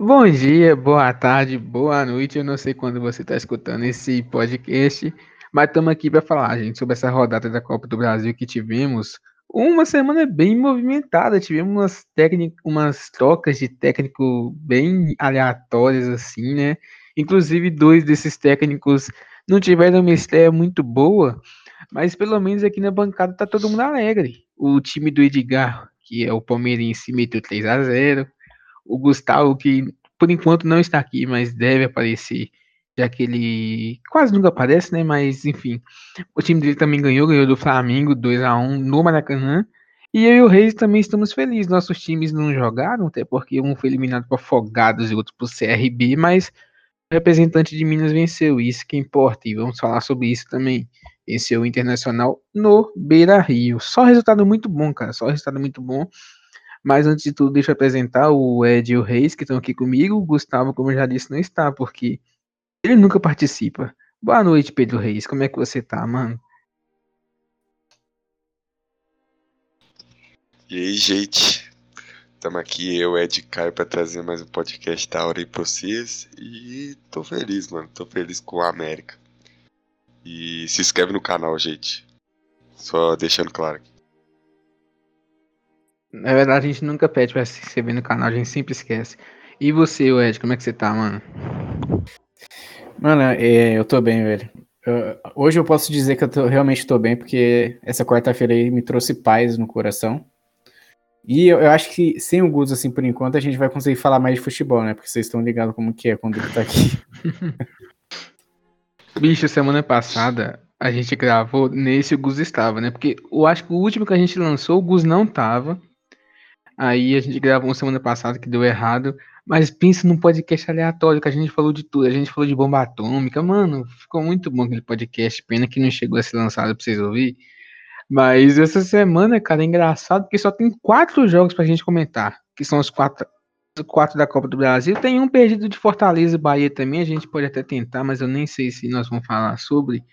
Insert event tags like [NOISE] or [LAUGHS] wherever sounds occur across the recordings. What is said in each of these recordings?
Bom dia, boa tarde, boa noite. Eu não sei quando você está escutando esse podcast, mas estamos aqui para falar, gente, sobre essa rodada da Copa do Brasil que tivemos. Uma semana bem movimentada, tivemos umas, umas trocas de técnico bem aleatórias, assim, né? Inclusive, dois desses técnicos não tiveram uma estreia muito boa, mas pelo menos aqui na bancada tá todo mundo alegre. O time do Edgar, que é o Palmeirense, meteu 3 a 0 o Gustavo, que por enquanto não está aqui, mas deve aparecer, já que ele quase nunca aparece, né? Mas enfim, o time dele também ganhou, ganhou do Flamengo 2 a 1 no Maracanã. E eu e o Reis também estamos felizes. Nossos times não jogaram, até porque um foi eliminado por Afogados e outro por CRB, mas o representante de Minas venceu, isso que importa. E vamos falar sobre isso também. Venceu o Internacional no Beira Rio. Só resultado muito bom, cara. Só resultado muito bom. Mas antes de tudo, deixa eu apresentar o Ed e o Reis, que estão aqui comigo. O Gustavo, como eu já disse, não está, porque ele nunca participa. Boa noite, Pedro Reis. Como é que você tá, mano? E aí, gente? Estamos aqui, eu, Ed Caio, para trazer mais um podcast da hora aí pra vocês. E tô feliz, mano. Tô feliz com a América. E se inscreve no canal, gente. Só deixando claro aqui. Na verdade, a gente nunca pede pra se inscrever no canal, a gente sempre esquece. E você, Ed, como é que você tá, mano? Mano, é, eu tô bem, velho. Eu, hoje eu posso dizer que eu tô, realmente tô bem, porque essa quarta-feira aí me trouxe paz no coração. E eu, eu, acho que sem o Gus, assim, por enquanto, a gente vai conseguir falar mais de futebol, né? Porque vocês estão ligados como que é quando ele tá aqui. [LAUGHS] Bicho, semana passada a gente gravou nesse o Gus estava, né? Porque eu acho que o último que a gente lançou, o Gus não tava. Aí a gente gravou semana passada que deu errado. Mas pensa num podcast aleatório que a gente falou de tudo. A gente falou de bomba atômica. Mano, ficou muito bom aquele podcast. Pena que não chegou a ser lançado pra vocês ouvir. Mas essa semana, cara, é engraçado porque só tem quatro jogos pra gente comentar. Que são os quatro, quatro da Copa do Brasil. Tem um perdido de Fortaleza e Bahia também. A gente pode até tentar, mas eu nem sei se nós vamos falar sobre.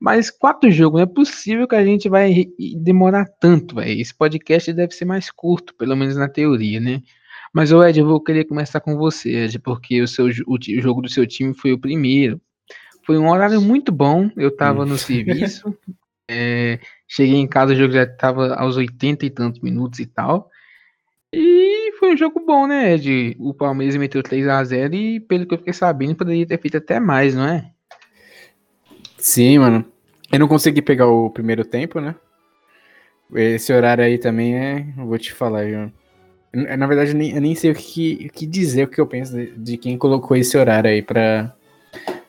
Mas quatro jogos, não é possível que a gente vai demorar tanto, velho. Esse podcast deve ser mais curto, pelo menos na teoria, né? Mas, ô Ed, eu vou querer começar com você, Ed, porque o, seu, o, o jogo do seu time foi o primeiro. Foi um horário muito bom, eu tava no serviço, [LAUGHS] é, cheguei em casa, o jogo já tava aos 80 e tantos minutos e tal. E foi um jogo bom, né, Ed? O Palmeiras meteu 3 a 0 e, pelo que eu fiquei sabendo, poderia ter feito até mais, não é? Sim, mano. Eu não consegui pegar o primeiro tempo, né? Esse horário aí também é. Vou te falar, viu? Na verdade, eu nem, eu nem sei o que, o que dizer, o que eu penso de, de, quem colocou esse horário aí pra,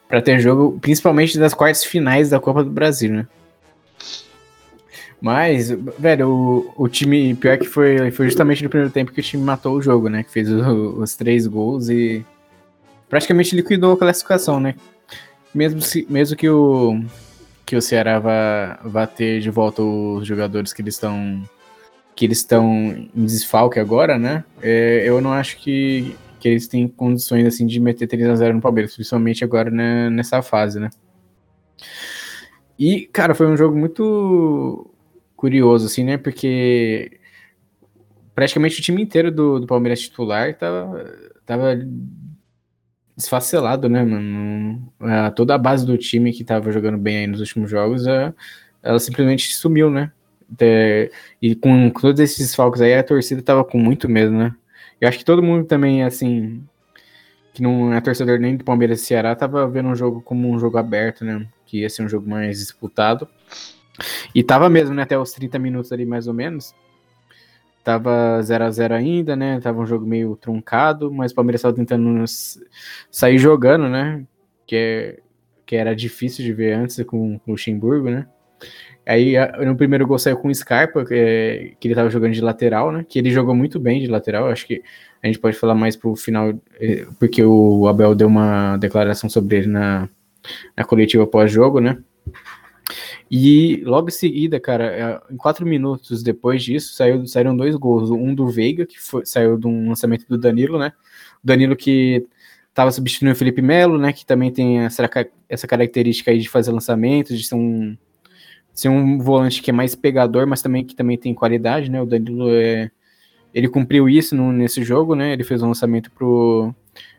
pra ter jogo, principalmente das quartas finais da Copa do Brasil, né? Mas, velho, o, o time, pior que foi, foi justamente no primeiro tempo que o time matou o jogo, né? Que fez o, os três gols e praticamente liquidou a classificação, né? Mesmo, se, mesmo que o que o Ceará vá, vá ter de volta os jogadores que eles estão que eles estão em desfalque agora, né? É, eu não acho que, que eles têm condições assim de meter 3 a 0 no Palmeiras, principalmente agora né, nessa fase, né? E, cara, foi um jogo muito curioso, assim, né? Porque praticamente o time inteiro do, do Palmeiras titular tava, tava desfacelado, né, mano? É, toda a base do time que tava jogando bem aí nos últimos jogos, é, ela simplesmente sumiu, né? e com todos esses falcos aí, a torcida tava com muito medo, né? Eu acho que todo mundo também, assim, que não é torcedor nem do Palmeiras e Ceará, tava vendo um jogo como um jogo aberto, né? Que ia ser um jogo mais disputado. E tava mesmo, né? Até os 30 minutos ali, mais ou menos. Tava 0 a 0 ainda, né? Tava um jogo meio truncado, mas o Palmeiras estava tentando sair jogando, né? Que, é, que era difícil de ver antes com, com o Luxemburgo, né? Aí no primeiro gol saiu com o Scarpa, que, é, que ele tava jogando de lateral, né? Que ele jogou muito bem de lateral. Acho que a gente pode falar mais pro final, é, porque o Abel deu uma declaração sobre ele na, na coletiva pós-jogo, né? E logo em seguida, cara, é, em quatro minutos depois disso, saiu, saíram dois gols. Um do Veiga, que foi, saiu de um lançamento do Danilo, né? O Danilo que estava substituindo o Felipe Melo, né? Que também tem essa, essa característica aí de fazer lançamentos, de ser um, ser um volante que é mais pegador, mas também que também tem qualidade, né? O Danilo é, ele cumpriu isso no, nesse jogo, né? Ele fez um lançamento pro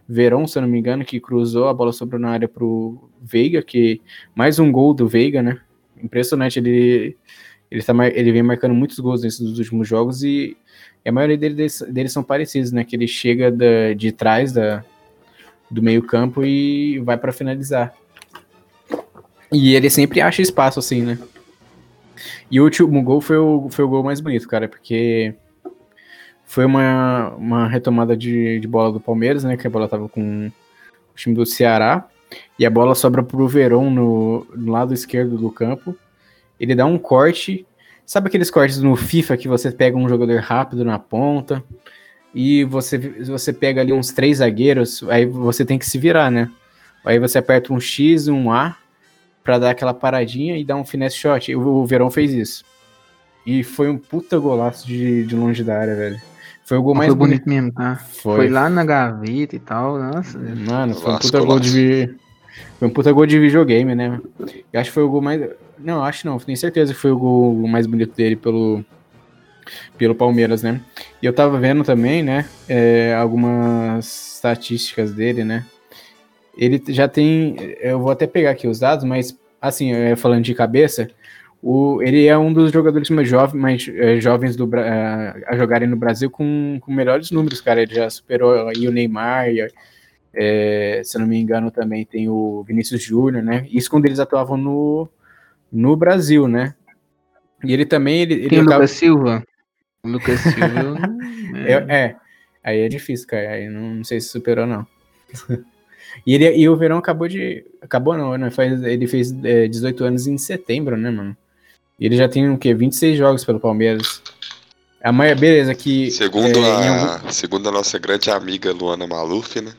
Verón, se eu não me engano, que cruzou, a bola sobrou na área pro Veiga, que mais um gol do Veiga, né? Impressionante, ele ele, tá, ele vem marcando muitos gols nesses últimos jogos e, a maioria deles, deles, são parecidos, né? Que ele chega da, de trás da, do meio campo e vai para finalizar. E ele sempre acha espaço assim, né? E o último gol foi o, foi o gol mais bonito, cara, porque foi uma, uma retomada de, de bola do Palmeiras, né? Que a bola tava com o time do Ceará. E a bola sobra pro Verón no, no lado esquerdo do campo. Ele dá um corte. Sabe aqueles cortes no FIFA que você pega um jogador rápido na ponta e você, você pega ali uns três zagueiros, aí você tem que se virar, né? Aí você aperta um X um A para dar aquela paradinha e dar um finesse shot. O, o Verão fez isso. E foi um puta golaço de, de longe da área, velho. Foi o gol mais foi bonito, bonito mesmo, tá? Foi. foi. lá na gaveta e tal, nossa. Mano, foi um puta gol de foi um puta gol de videogame, né? Eu acho que foi o gol mais Não, acho não, tenho certeza que foi o gol mais bonito dele pelo pelo Palmeiras, né? E eu tava vendo também, né, é, algumas estatísticas dele, né? Ele já tem, eu vou até pegar aqui os dados, mas assim, falando de cabeça, o, ele é um dos jogadores mais, jovens, mais é, jovens do, é, a jogarem no Brasil com, com melhores números, cara. Ele já superou aí o Neymar, e, é, se não me engano, também tem o Vinícius Júnior, né? Isso quando eles atuavam no, no Brasil, né? E ele também. Ele, ele tem o acaba... Lucas Silva? O Lucas Silva. é... [LAUGHS] é, aí é difícil, cara. Aí não, não sei se superou, não. [LAUGHS] e, ele, e o Verão acabou de. Acabou, não, né? Faz, ele fez é, 18 anos em setembro, né, mano? E ele já tem o quê? 26 jogos pelo Palmeiras. A maioria, beleza, que. Segundo, é, a, algum... segundo a nossa grande amiga Luana Maluf, né?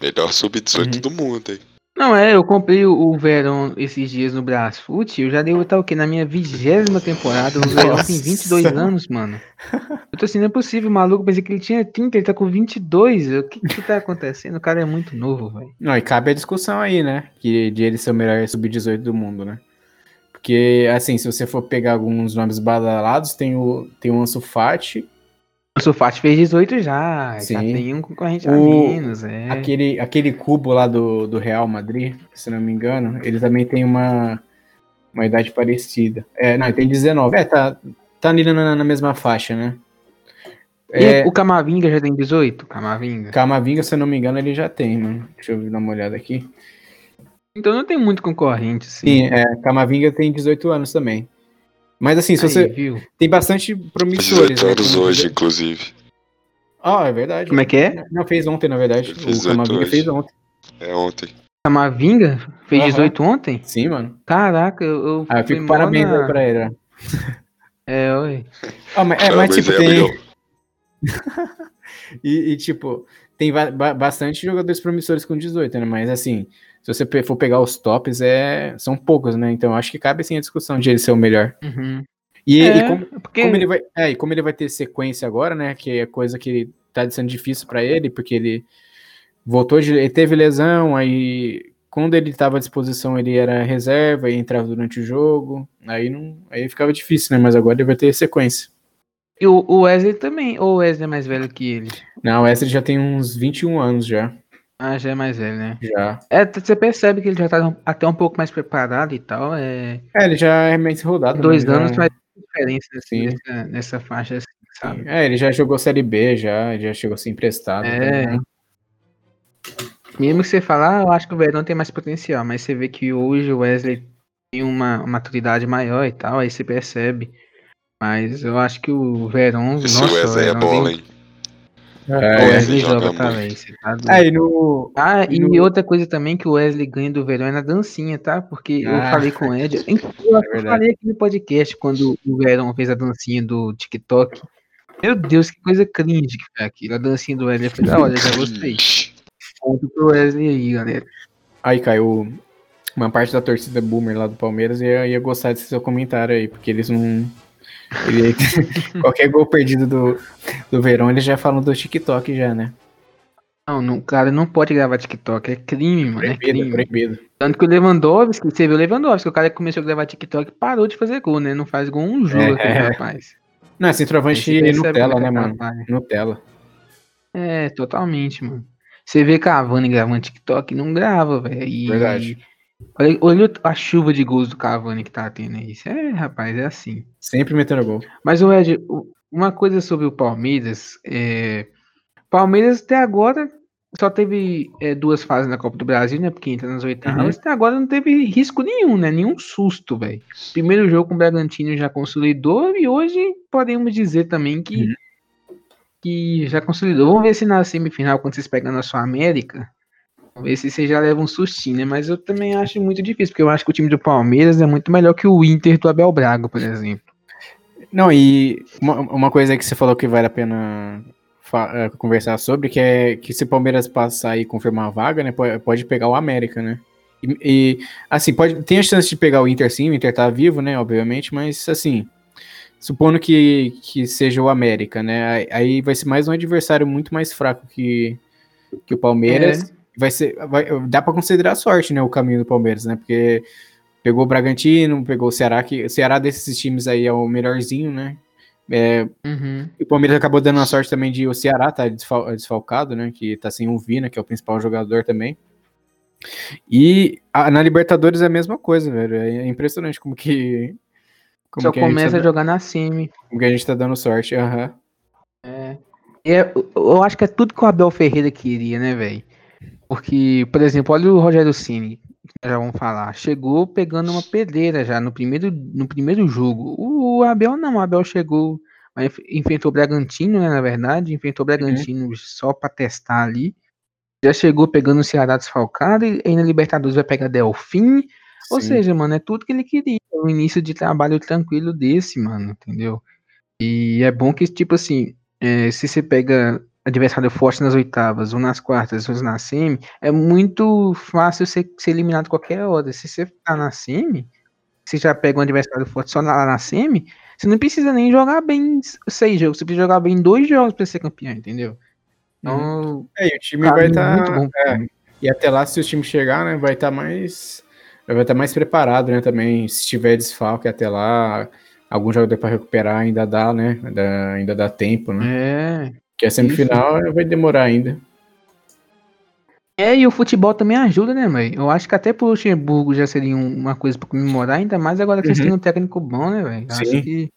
Melhor sub-18 uhum. do mundo aí. Não, é, eu comprei o, o Verão esses dias no Brasfoot, eu já devo estar o quê? Na minha vigésima temporada, o Verão tem 22 anos, mano. Eu tô assim, não é possível, maluco, pensei que ele tinha 30, ele tá com 22, o que que tá acontecendo? O cara é muito novo, velho. Não, e cabe a discussão aí, né, que de ele ser o melhor sub-18 do mundo, né. Porque, assim, se você for pegar alguns nomes badalados, tem o, tem o Ansu Fati. O Ansu Fati fez 18 já, Sim. já tem um concorrente o, a menos, é. Aquele, aquele cubo lá do, do Real Madrid, se não me engano, ele também tem uma, uma idade parecida. É, não, ele tem 19. É, tá, tá ali na, na mesma faixa, né? É, o Camavinga já tem 18? Camavinga. Camavinga, se eu não me engano, ele já tem, mano. Deixa eu dar uma olhada aqui. Então não tem muito concorrente, assim. Sim, é, Camavinga tem 18 anos também. Mas assim, se Aí, você. Viu? Tem bastante promissores. 18 né, anos né? hoje, inclusive. Ah, é verdade. Como é que é? Não, fez ontem, na verdade. O Camavinga hoje. fez ontem. É ontem. Camavinga? Fez uhum. 18 ontem? Sim, mano. Caraca, eu. eu ah, eu fico parabéns na... pra ele. É, oi. Ah, mas, é, mas tipo, tem. [LAUGHS] e, e, tipo, tem bastante jogadores promissores com 18, né? Mas assim, se você for pegar os tops, é, são poucos, né? Então acho que cabe sim a discussão de ele ser o melhor. Uhum. E, é, e como, porque... como, ele vai, é, e como ele vai ter sequência agora, né? Que é coisa que tá sendo difícil para ele, porque ele voltou de. Ele teve lesão, aí quando ele estava à disposição ele era reserva e entrava durante o jogo. Aí não. Aí ficava difícil, né? Mas agora ele vai ter sequência. E o Wesley também, ou o Wesley é mais velho que ele? Não, o Wesley já tem uns 21 anos já. Ah, já é mais velho, né? Já. É, você percebe que ele já tá até um pouco mais preparado e tal. É, é ele já é mais rodado. Dois né? anos já... faz diferença assim, nessa, nessa, faixa, assim, sabe? É, ele já jogou Série B, já, já chegou a ser emprestado. É. Também. Mesmo que você falar, ah, eu acho que o Verão tem mais potencial, mas você vê que hoje o Wesley tem uma, uma maturidade maior e tal, aí você percebe. Mas eu acho que o Verão. Esse nossa, Wesley é bola, hein? É, o Wesley joga, também. Tá é, e no, ah, e, no... outra coisa também que o Wesley ganha do Verão é na dancinha, tá? Porque ah, eu falei com o Ed. [LAUGHS] Eu, é falei aqui no podcast quando o Verão fez a dancinha do TikTok. Meu Deus, que coisa cringe que foi aquilo. A dancinha do Wesley. Eu falei, ah, olha, já gostei. [LAUGHS] Ponto pro Wesley aí, galera. Aí, Caio, uma parte da torcida boomer lá do Palmeiras ia, ia gostar desse seu comentário aí, porque eles não ele, [LAUGHS] qualquer gol perdido do, do Verão, eles já falam do TikTok já, né? Não, não, cara, não pode gravar TikTok, é crime, mano. Proibido, é crime. proibido. Tanto que o Lewandowski, você viu o Lewandowski, o cara que começou a gravar TikTok parou de fazer gol, né? Não faz gol um jogo, é. aquele rapaz. Não, é centroavante Nutella, é né, mano? Nutella. É, totalmente, mano. Você vê Cavani gravando TikTok, não grava, velho. Verdade. Olha, olha a chuva de gols do Cavani que tá tendo aí. É, rapaz, é assim. Sempre metendo gol. Mas, o Ed, uma coisa sobre o Palmeiras, é... Palmeiras até agora só teve é, duas fases na Copa do Brasil, né? Porque entra nas oitavas. Até agora não teve risco nenhum, né? Nenhum susto, velho. Primeiro jogo com o Bragantino já consolidou e hoje podemos dizer também que, Uhum. que já consolidou. Vamos ver se na semifinal, quando vocês pegam na sua América, vamos ver se você já leva um sustinho, né? Mas eu também acho muito difícil, porque eu acho que o time do Palmeiras é muito melhor que o Inter do Abel Braga, por exemplo. Não, e uma, uma coisa que você falou que vale a pena eh, conversar sobre, que é que se o Palmeiras passar e confirmar a vaga, né, pode, pegar o América, né? E, e, assim, pode, tem a chance de pegar o Inter sim, o Inter tá vivo, né, obviamente, mas assim, supondo que, que seja o América, né, aí, vai ser mais um adversário muito mais fraco que, que o Palmeiras. Vai ser, vai, dá pra considerar sorte, né, o caminho do Palmeiras, né, porque pegou o Bragantino, pegou o Ceará, que o Ceará desses times aí é o melhorzinho, né, é, Uhum. e o Palmeiras acabou dando a sorte também de o Ceará tá desfal- desfalcado, né? Que tá sem o Vina, que é o principal jogador também. E a- na Libertadores é a mesma coisa, velho. É impressionante como que. Como Só que a gente começa tá, a jogar na semi. como que a gente tá dando sorte. Aham. É, eu- eu acho que é tudo que o Abel Ferreira queria, né, velho? Porque, por exemplo, olha o Rogério nós já vamos falar. Chegou pegando uma pedreira já no primeiro, no primeiro jogo. O Abel não, o Abel chegou, enfrentou o Bragantino, né, na verdade, enfrentou o Bragantino só pra testar ali. Já chegou pegando o Ceará desfalcado e aí na Libertadores vai pegar Delfim. Ou Sim. seja, mano, é tudo que ele queria. Um início de trabalho tranquilo desse, mano, entendeu? E é bom que, tipo assim, é, se você pega adversário forte nas oitavas, ou nas quartas, ou na semi, é muito fácil você ser eliminado qualquer hora. Se você tá na semi, você já pega um adversário forte só na, na semi, você não precisa nem jogar bem seis jogos, você precisa jogar bem dois jogos pra ser campeão, entendeu? Então, É, e o time Cara, vai estar. muito bom. e até lá, se o time chegar, né, vai estar mais. Vai estar mais preparado, né? Também, se tiver desfalque até lá, algum jogador para recuperar ainda dá, né? Ainda, ainda dá tempo, né? é. Que a semifinal vai demorar ainda. É, e o futebol também ajuda, né, mãe? Eu acho que até pro Luxemburgo já seria um- uma coisa pra comemorar, ainda mais agora que eles Uhum. têm um técnico bom, né, velho? Sim. que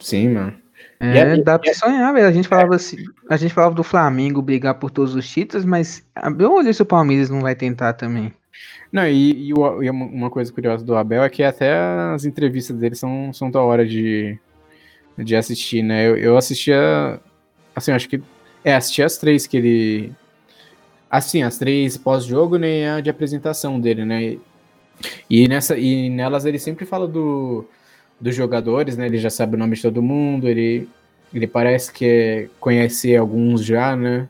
Sim, mano. é, é- dá pra sonhar, velho. A gente falava assim, a gente falava do Flamengo brigar por todos os títulos, mas eu olhei se o Palmeiras não vai tentar também. Não, e, e e uma coisa curiosa do Abel é que até as entrevistas dele são, são da hora de, de assistir, né? Eu, eu assistia, assim, acho que, é, assisti as três que ele, assim, as três pós-jogo, né, a de apresentação dele, né? E, nessa, e nelas ele sempre fala do, dos jogadores, né? Ele já sabe o nome de todo mundo, ele, ele parece que é, conhece alguns já, né?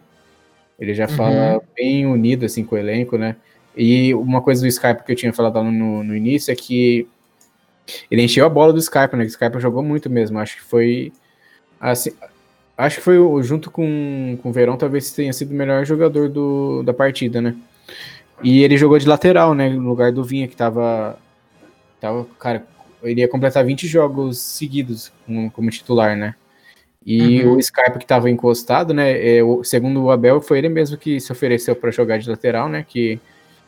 Ele já fala bem unido, assim, com o elenco, né? E uma coisa do Skype que eu tinha falado lá no, no início é que ele encheu a bola do Skype, né? O Skype jogou muito mesmo. Acho que foi. Assim, acho que foi junto com, com o Verão, talvez tenha sido o melhor jogador do, da partida, né? E ele jogou de lateral, né? No lugar do Vinha, que tava. tava cara, ele ia completar 20 jogos seguidos como, como titular, né? E Uhum. o Skype que tava encostado, né? é, o- segundo o Abel, foi ele mesmo que se ofereceu para jogar de lateral, né? Que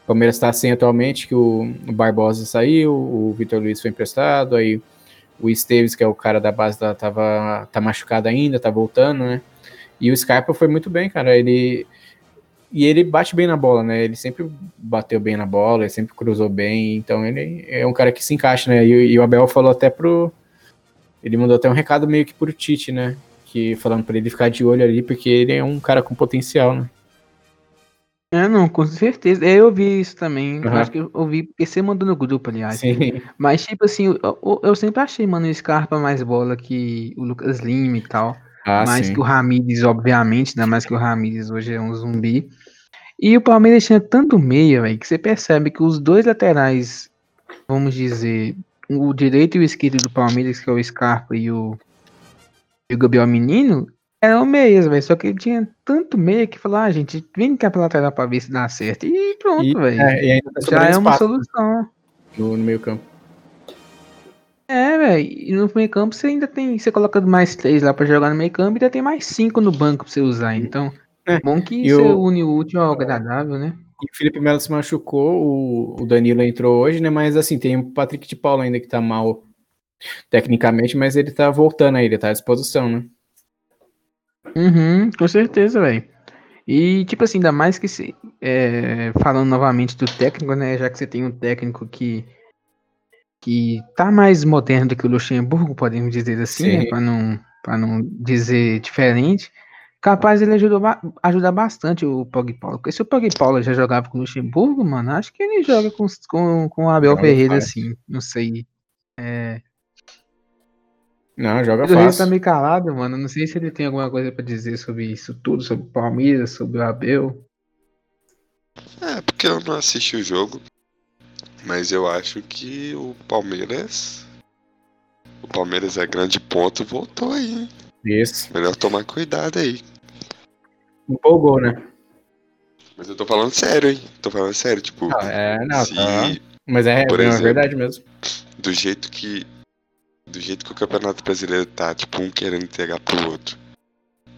o Palmeiras está sem atualmente, que o, o Barbosa saiu, o Vitor Luiz foi emprestado, aí o Esteves, que é o cara da base, tava, tá machucado ainda, tá voltando, né? E o Skype foi muito bem, cara. Ele. E ele bate bem na bola, né? Ele sempre bateu bem na bola, ele sempre cruzou bem, então ele é um cara que se encaixa, né? E, o- e o Abel falou até pro. Ele mandou até um recado meio que pro Tite, né? Que falando pra ele ficar de olho ali, porque ele é um cara com potencial, né? É, não, com certeza. É, Eu vi isso também. Eu Aham. acho que eu vi, porque você mandou no grupo, aliás. Sim. Mas, tipo assim, eu, eu- eu sempre achei, mano, o Scarpa mais bola que o Lucas Lima e tal. Ah, mais sim. que o Ramires, obviamente, ainda mais que o Ramires hoje é um zumbi. E o Palmeiras tinha tanto meia, velho, que você percebe que os dois laterais, vamos dizer, o direito e o esquerdo do Palmeiras, que é o Scarpa e o, e o Gabriel Menino, eram meias, velho. Só que ele tinha tanto meia que falou, ah, gente, vem cá pra lateral pra ver se dá certo. E pronto, velho. é, tá Já é uma espaço solução. no, no meio campo. É, velho. E no meio campo você ainda tem. Você coloca mais três lá pra jogar no meio campo e ainda tem mais cinco no banco pra você usar. Então, é. bom que e você o... une o útil ao agradável, né? E o Felipe Melo se machucou, o, o Danilo entrou hoje, né? Mas assim, tem o Patrick de Paulo ainda que tá mal tecnicamente, mas ele tá voltando aí, ele tá à disposição, né? Uhum, com certeza, velho. E, tipo assim, ainda mais que se. É, falando novamente do técnico, né? Já que você tem um técnico que. que tá mais moderno do que o Luxemburgo, podemos dizer assim, né? Pra não, pra não dizer diferente. Capaz ele ajudou ajudar bastante o Pog Paulo. Porque se o Pog Paulo já jogava com o Luxemburgo, mano, acho que ele joga com, com, com o Abel Ferreira, assim. Não sei. É, não, joga fácil. O Reis tá meio calado, mano. Não sei se ele tem alguma coisa pra dizer sobre isso tudo, sobre o Palmeiras, sobre o Abel. É, porque eu não assisti o jogo. Mas eu acho que o Palmeiras. O Palmeiras é grande ponto, voltou aí, hein? Isso. Melhor tomar cuidado aí. Empolgou, né? Mas eu tô falando sério, hein? Tô falando sério, tipo. Não, é, não, se, tá. Mas é, por é exemplo, verdade mesmo. Do jeito que do jeito que o Campeonato Brasileiro tá, tipo, um querendo entregar pro outro.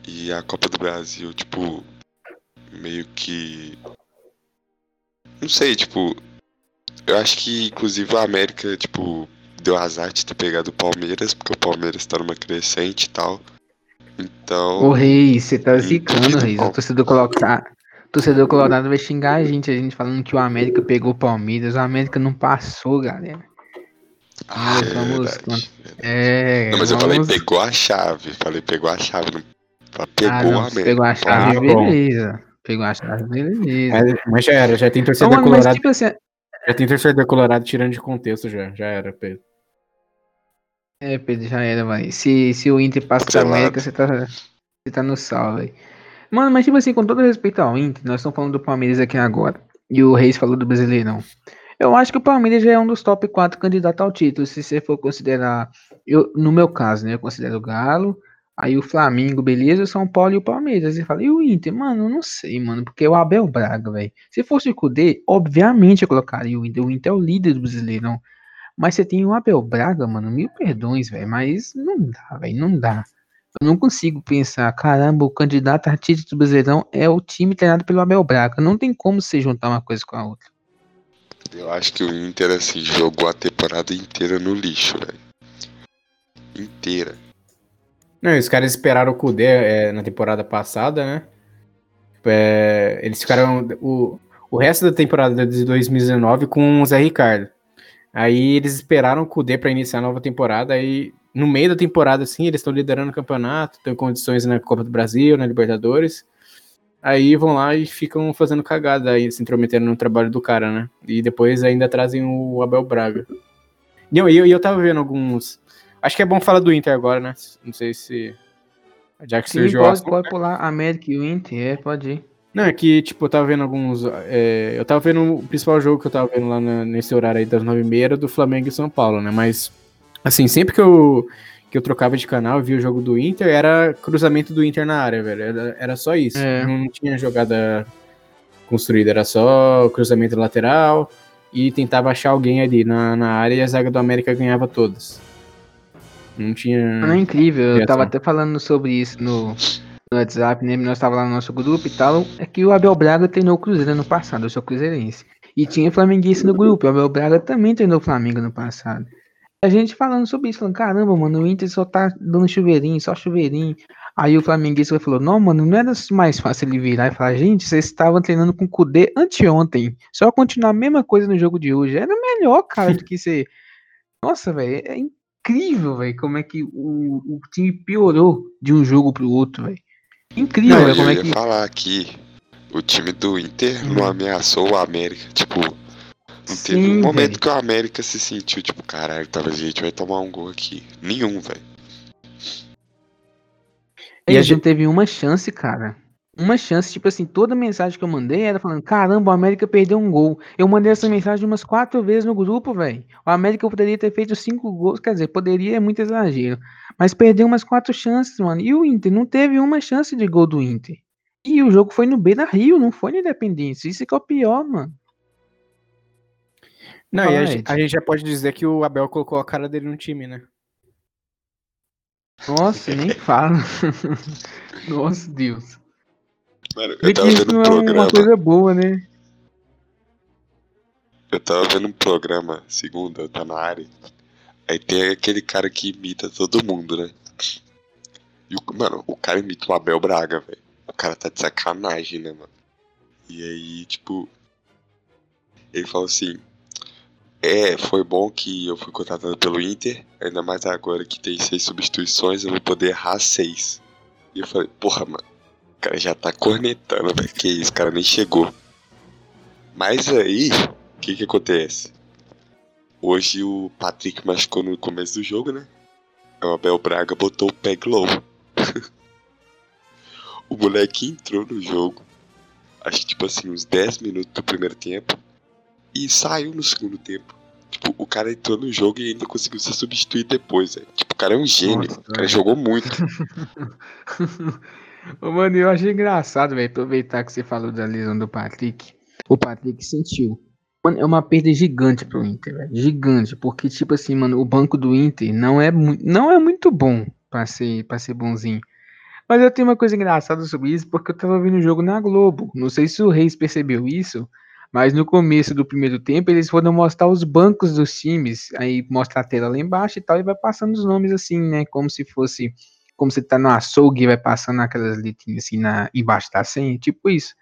E a Copa do Brasil, tipo, meio que. Não sei, tipo. Eu acho que, inclusive, a América, tipo, deu azar de ter pegado o Palmeiras, porque o Palmeiras tá numa crescente e tal. Então. Ô, Reis, você tá zicando, Reis. O torcedor colocar. torcedor colorado vai xingar a gente, a gente falando que o América pegou o Palmeiras. O América não passou, galera. Ah, é vamos. É, não, mas vamos... eu falei pegou a chave. Falei pegou a chave. Não... Pegou ah, não, a América. Pegou a chave, ah, beleza. Pegou a chave, beleza. Mas, mas já era, já tem torcedor não, colorado. Tipo assim, já tem torcedor colorado tirando de contexto já. Já era, Pedro. É, Pedro, já era, vai. Se, se o Inter passa da América, você tá, você tá no sal, velho. Mano, mas tipo assim, com todo respeito ao Inter, nós estamos falando do Palmeiras aqui agora. E o Reis falou do Brasileirão. Eu acho que o Palmeiras já é um dos top 4 candidatos ao título, se você for considerar. Eu, no meu caso, né? Eu considero o Galo, aí o Flamengo, beleza, o São Paulo e o Palmeiras. E fala, e o Inter? Mano, eu não sei, mano, porque é o Abel Braga, velho. Se fosse o Cudê, obviamente eu colocaria o Inter. O Inter é o líder do Brasileirão. Mas você tem o Abel Braga, mano, mil perdões, velho. Mas não dá, velho, não dá. Eu não consigo pensar, caramba, o candidato a título do Brasileirão é o time treinado pelo Abel Braga. Não tem como você juntar uma coisa com a outra. Eu acho que o Inter, assim, jogou a temporada inteira no lixo, velho. Inteira. Não, os caras esperaram o Kudê é, na temporada passada, né? É, eles ficaram o, o resto da temporada de 2019 com o Zé Ricardo. Aí eles esperaram o Kudê para iniciar a nova temporada. Aí no meio da temporada, assim, eles estão liderando o campeonato, têm condições na Copa do Brasil, na Libertadores. Aí vão lá e ficam fazendo cagada aí, se intrometendo no trabalho do cara, né? E depois ainda trazem o Abel Braga. E eu, eu, eu tava vendo alguns. Acho que é bom falar do Inter agora, né? Não sei se. Já que Sim, surgiu pode, pode pular América e o Inter, é, pode ir. Não, é que, tipo, eu tava vendo alguns. É, eu tava vendo o principal jogo que eu tava vendo lá na, nesse horário aí das 9h30 do Flamengo e São Paulo, né? Mas, assim, sempre que eu que eu trocava de canal via o jogo do Inter, era cruzamento do Inter na área, velho. Era, era só isso. É. Não tinha jogada construída, era só cruzamento lateral e tentava achar alguém ali na, na área e a zaga do América ganhava todas. Não tinha. Ah, incrível. Eu tava até falando sobre isso no, no WhatsApp, né? Nós tava lá no nosso grupo e tal. É que o Abel Braga treinou o Cruzeiro no passado, eu sou cruzeirense. E tinha flamenguista no grupo. O Abel Braga também treinou o Flamengo no passado a gente falando sobre isso, falando, caramba, mano, o Inter só tá dando chuveirinho, só chuveirinho. Aí o flamenguista falou, não, mano, não era mais fácil ele virar e falar, gente, vocês estavam treinando com o Kudê anteontem. Só continuar a mesma coisa no jogo de hoje. Era melhor, cara, do que você. [LAUGHS] Nossa, velho, é incrível, velho, como é que o, o time piorou de um jogo pro outro, velho. Incrível, não, véio, como é que. falar aqui, o time do Inter hum. não ameaçou o América, tipo não Sim, teve um momento véio. que o América se sentiu, tipo, caralho, talvez a gente vai tomar um gol aqui. Nenhum, velho. E a gente teve uma chance, cara. Uma chance, tipo assim, toda mensagem que eu mandei era falando: caramba, o América perdeu um gol. Eu mandei essa mensagem umas quatro vezes no grupo, velho. O América poderia ter feito cinco gols, quer dizer, poderia é muito exagero. Mas perdeu umas quatro chances, mano. E o Inter não teve uma chance de gol do Inter. E o jogo foi no Beira Rio, não foi na Independência. Isso que é o pior, mano. Não, Fala, e a, gente- a gente já pode dizer que o Abel colocou a cara dele no time, né? Nossa, nem [LAUGHS] fala. [LAUGHS] Nossa, Deus. Mano, eu tava isso vendo não um é uma programa. coisa boa, né? Eu tava vendo um programa, segunda, tá na área. Aí tem aquele cara que imita todo mundo, né? E o, mano, o cara imita o Abel Braga, velho. O cara tá de sacanagem, né, mano? E aí, tipo. Ele falou assim. É, foi bom que eu fui contratado pelo Inter, ainda mais agora que tem seis substituições, eu vou poder errar seis. E eu falei, porra, mano, o cara já tá cornetando, velho. Que isso, o cara nem chegou. Mas aí, o que que acontece? Hoje o Patrick machucou no começo do jogo, né? O Abel Braga botou o pé glow. [LAUGHS] o moleque entrou no jogo, acho que tipo assim, uns 10 minutos do primeiro tempo, e saiu no segundo tempo. Tipo, o cara entrou no jogo e ainda conseguiu ser substituído depois, velho. Tipo, o cara é um gênio, Nossa, o cara velho. jogou muito. [LAUGHS] Ô, mano, eu achei engraçado, velho, aproveitar que você falou da lesão do Patrick. O Patrick sentiu. Mano, é uma perda gigante pro Inter, velho. Gigante. Porque, tipo assim, mano, o banco do Inter não é, mu- não é muito bom pra ser, pra ser bonzinho. Mas eu tenho uma coisa engraçada sobre isso, porque eu tava vendo o jogo na Globo. Não sei se o Reis percebeu isso, mas no começo do primeiro tempo eles foram mostrar os bancos dos times. Aí mostra a tela lá embaixo e tal, e vai passando os nomes assim, né? Como se fosse. Como você tá no açougue e vai passando aquelas letrinhas assim na, embaixo da senha, tipo isso.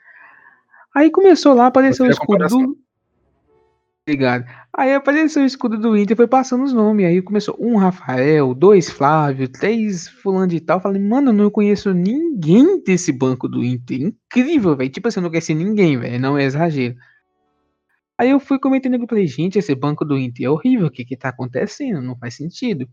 Aí começou lá, apareceu o escudo do. Obrigado. Aí apareceu o escudo do Inter, foi passando os nomes. Aí começou um Rafael, dois Flávio, três fulano de tal. Falei, mano, não conheço ninguém desse banco do Inter. Incrível, velho. Tipo assim, eu não conheci ninguém, velho. Não é exagero. Aí eu fui comentando e falei, gente, esse banco do Inter é horrível. O que que tá acontecendo? Não faz sentido.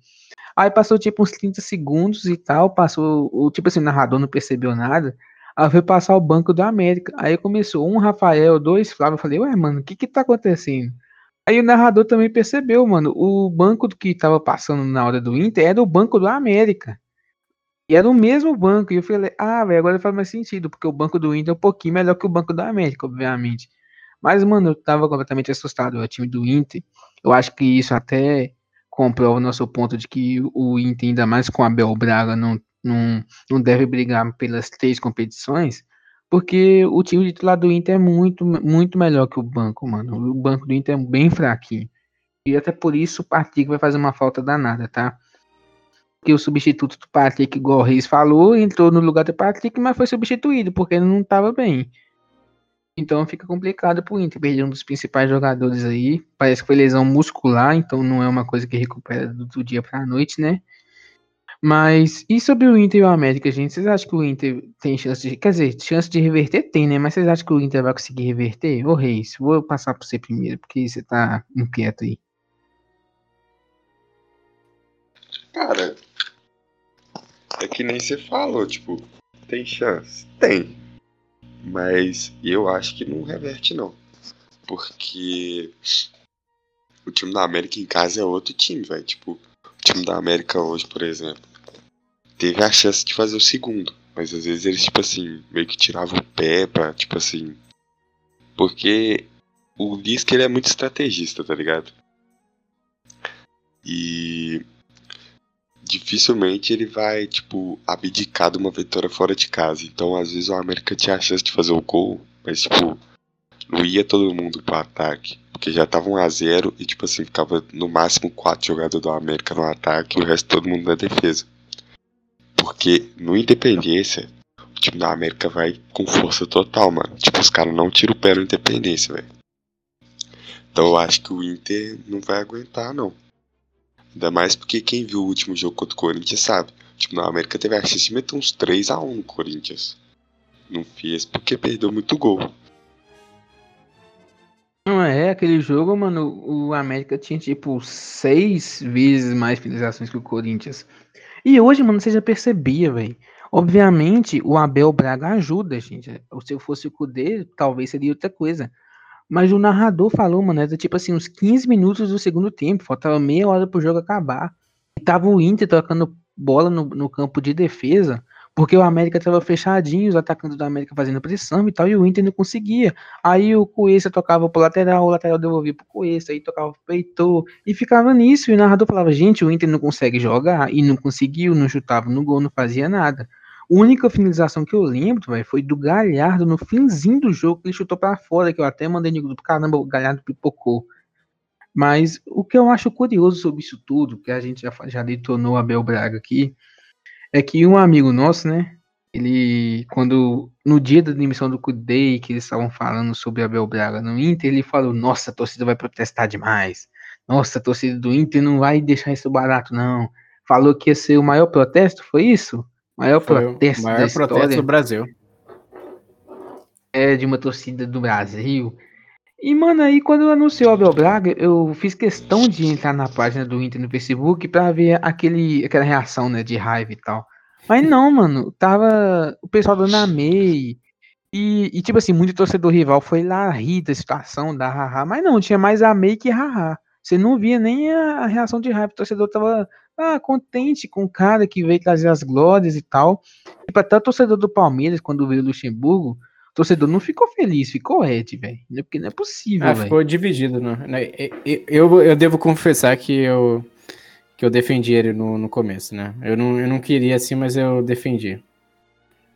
Aí passou tipo uns 30 segundos e tal. Passou, o tipo assim, o narrador não percebeu nada. Aí foi passar o banco do América. Aí começou um Rafael, dois Flávio. Eu falei, ué, mano, o que que tá acontecendo? Aí o narrador também percebeu, mano, o banco que tava passando na hora do Inter era o banco do América. E era o mesmo banco. E eu falei, ah, velho, agora faz mais sentido, porque o banco do Inter é um pouquinho melhor que o banco da América, obviamente. Mas, mano, eu tava completamente assustado. O time do Inter, eu acho que isso até comprova o nosso ponto de que o Inter, ainda mais com a Abel Braga, não, não, não deve brigar pelas três competições. Porque o time titular do Inter é muito, muito melhor que o banco, mano. O banco do Inter é bem fraquinho. E até por isso o Patrick vai fazer uma falta danada, tá? Porque o substituto do Patrick, igual o Reis falou, entrou no lugar do Patrick, mas foi substituído, porque ele não tava bem. Então fica complicado pro Inter, perder um dos principais jogadores aí. Parece que foi lesão muscular, então não é uma coisa que recupera do, dia pra noite, né? Mas e sobre o Inter e o América, gente? Vocês acham que o Inter tem chance de. Quer dizer, chance de reverter tem, né? Mas vocês acham que o Inter vai conseguir reverter? Ô Reis, vou passar pra você primeiro, porque você tá inquieto aí. Cara, é que nem você falou, tipo, tem chance? Tem. Mas eu acho que não reverte, não. Porque o time da América em casa é outro time, velho. Tipo, o time da América hoje, por exemplo, teve a chance de fazer o segundo. Mas às vezes eles, tipo assim, meio que tiravam o pé pra, tipo assim. Porque o Lisca ele é muito estrategista, tá ligado? E dificilmente ele vai, tipo, abdicar de uma vitória fora de casa. Então, às vezes, o América tinha a chance de fazer o gol, mas, tipo, não ia todo mundo pro ataque. Porque já tava 1x0 e, tipo assim, ficava no máximo quatro jogadores do América no ataque e o resto todo mundo na defesa. Porque no Independência, o time da América vai com força total, mano. Tipo, os caras não tiram o pé no Independência, velho. Então eu acho que o Inter não vai aguentar, não. Ainda mais porque quem viu o último jogo contra o Corinthians sabe. Tipo, na América teve a chance de meter uns 3x1 no Corinthians. Não fez porque perdeu muito gol. Não é, aquele jogo, mano, o América tinha tipo seis vezes mais finalizações que o Corinthians. E hoje, mano, você já percebia, velho. Obviamente, o Abel Braga ajuda, gente. Se eu fosse o Cudê, talvez seria outra coisa. Mas o narrador falou, mano, era tipo assim, uns 15 minutos do segundo tempo, faltava meia hora pro jogo acabar. E tava o Inter tocando bola no, no campo de defesa, Porque o América tava fechadinho, os atacantes do América fazendo pressão e tal, e o Inter não conseguia. Aí o Cuesta tocava pro lateral, o lateral devolvia pro Cuesta, aí tocava pro Peitor, e ficava nisso. E o narrador falava: gente, o Inter não consegue jogar, e não conseguiu, não chutava no gol, não fazia nada. A única finalização que eu lembro, véio, foi do Galhardo no finzinho do jogo, que ele chutou para fora, que eu até mandei no grupo, caramba, o Galhardo pipocou. Mas o que eu acho curioso sobre isso tudo, que a gente já, já detonou o Abel Braga aqui, é que um amigo nosso, né? Ele, quando no dia da demissão do Kudei, que eles estavam falando sobre Abel Braga no Inter, ele falou: Nossa, a torcida vai protestar demais. Nossa, a torcida do Inter não vai deixar isso barato, não. Falou que ia ser o maior protesto, foi isso? Maior foi protesto maior protesto do Brasil. É, de uma torcida do Brasil. E, mano, aí quando anunciou o Abel Braga, eu fiz questão de entrar na página do Inter no Facebook pra ver aquele, aquela reação, né, de raiva e tal. Mas não, mano, tava o pessoal dando a MEI. E, e, tipo assim, muito torcedor rival foi lá rir da situação, da haha. Mas não, tinha mais a MEI que haha. Você não via nem a, a reação de raiva. O torcedor tava ah, contente com o cara que veio trazer as glórias e tal. E pra até o torcedor do Palmeiras, quando veio o Luxemburgo, torcedor não ficou feliz, ficou red, velho. Porque não é possível, ah, ficou dividido, né? Eu, eu devo confessar que eu, que eu defendi ele no, no começo, né? Eu não, eu não queria assim, mas eu defendi.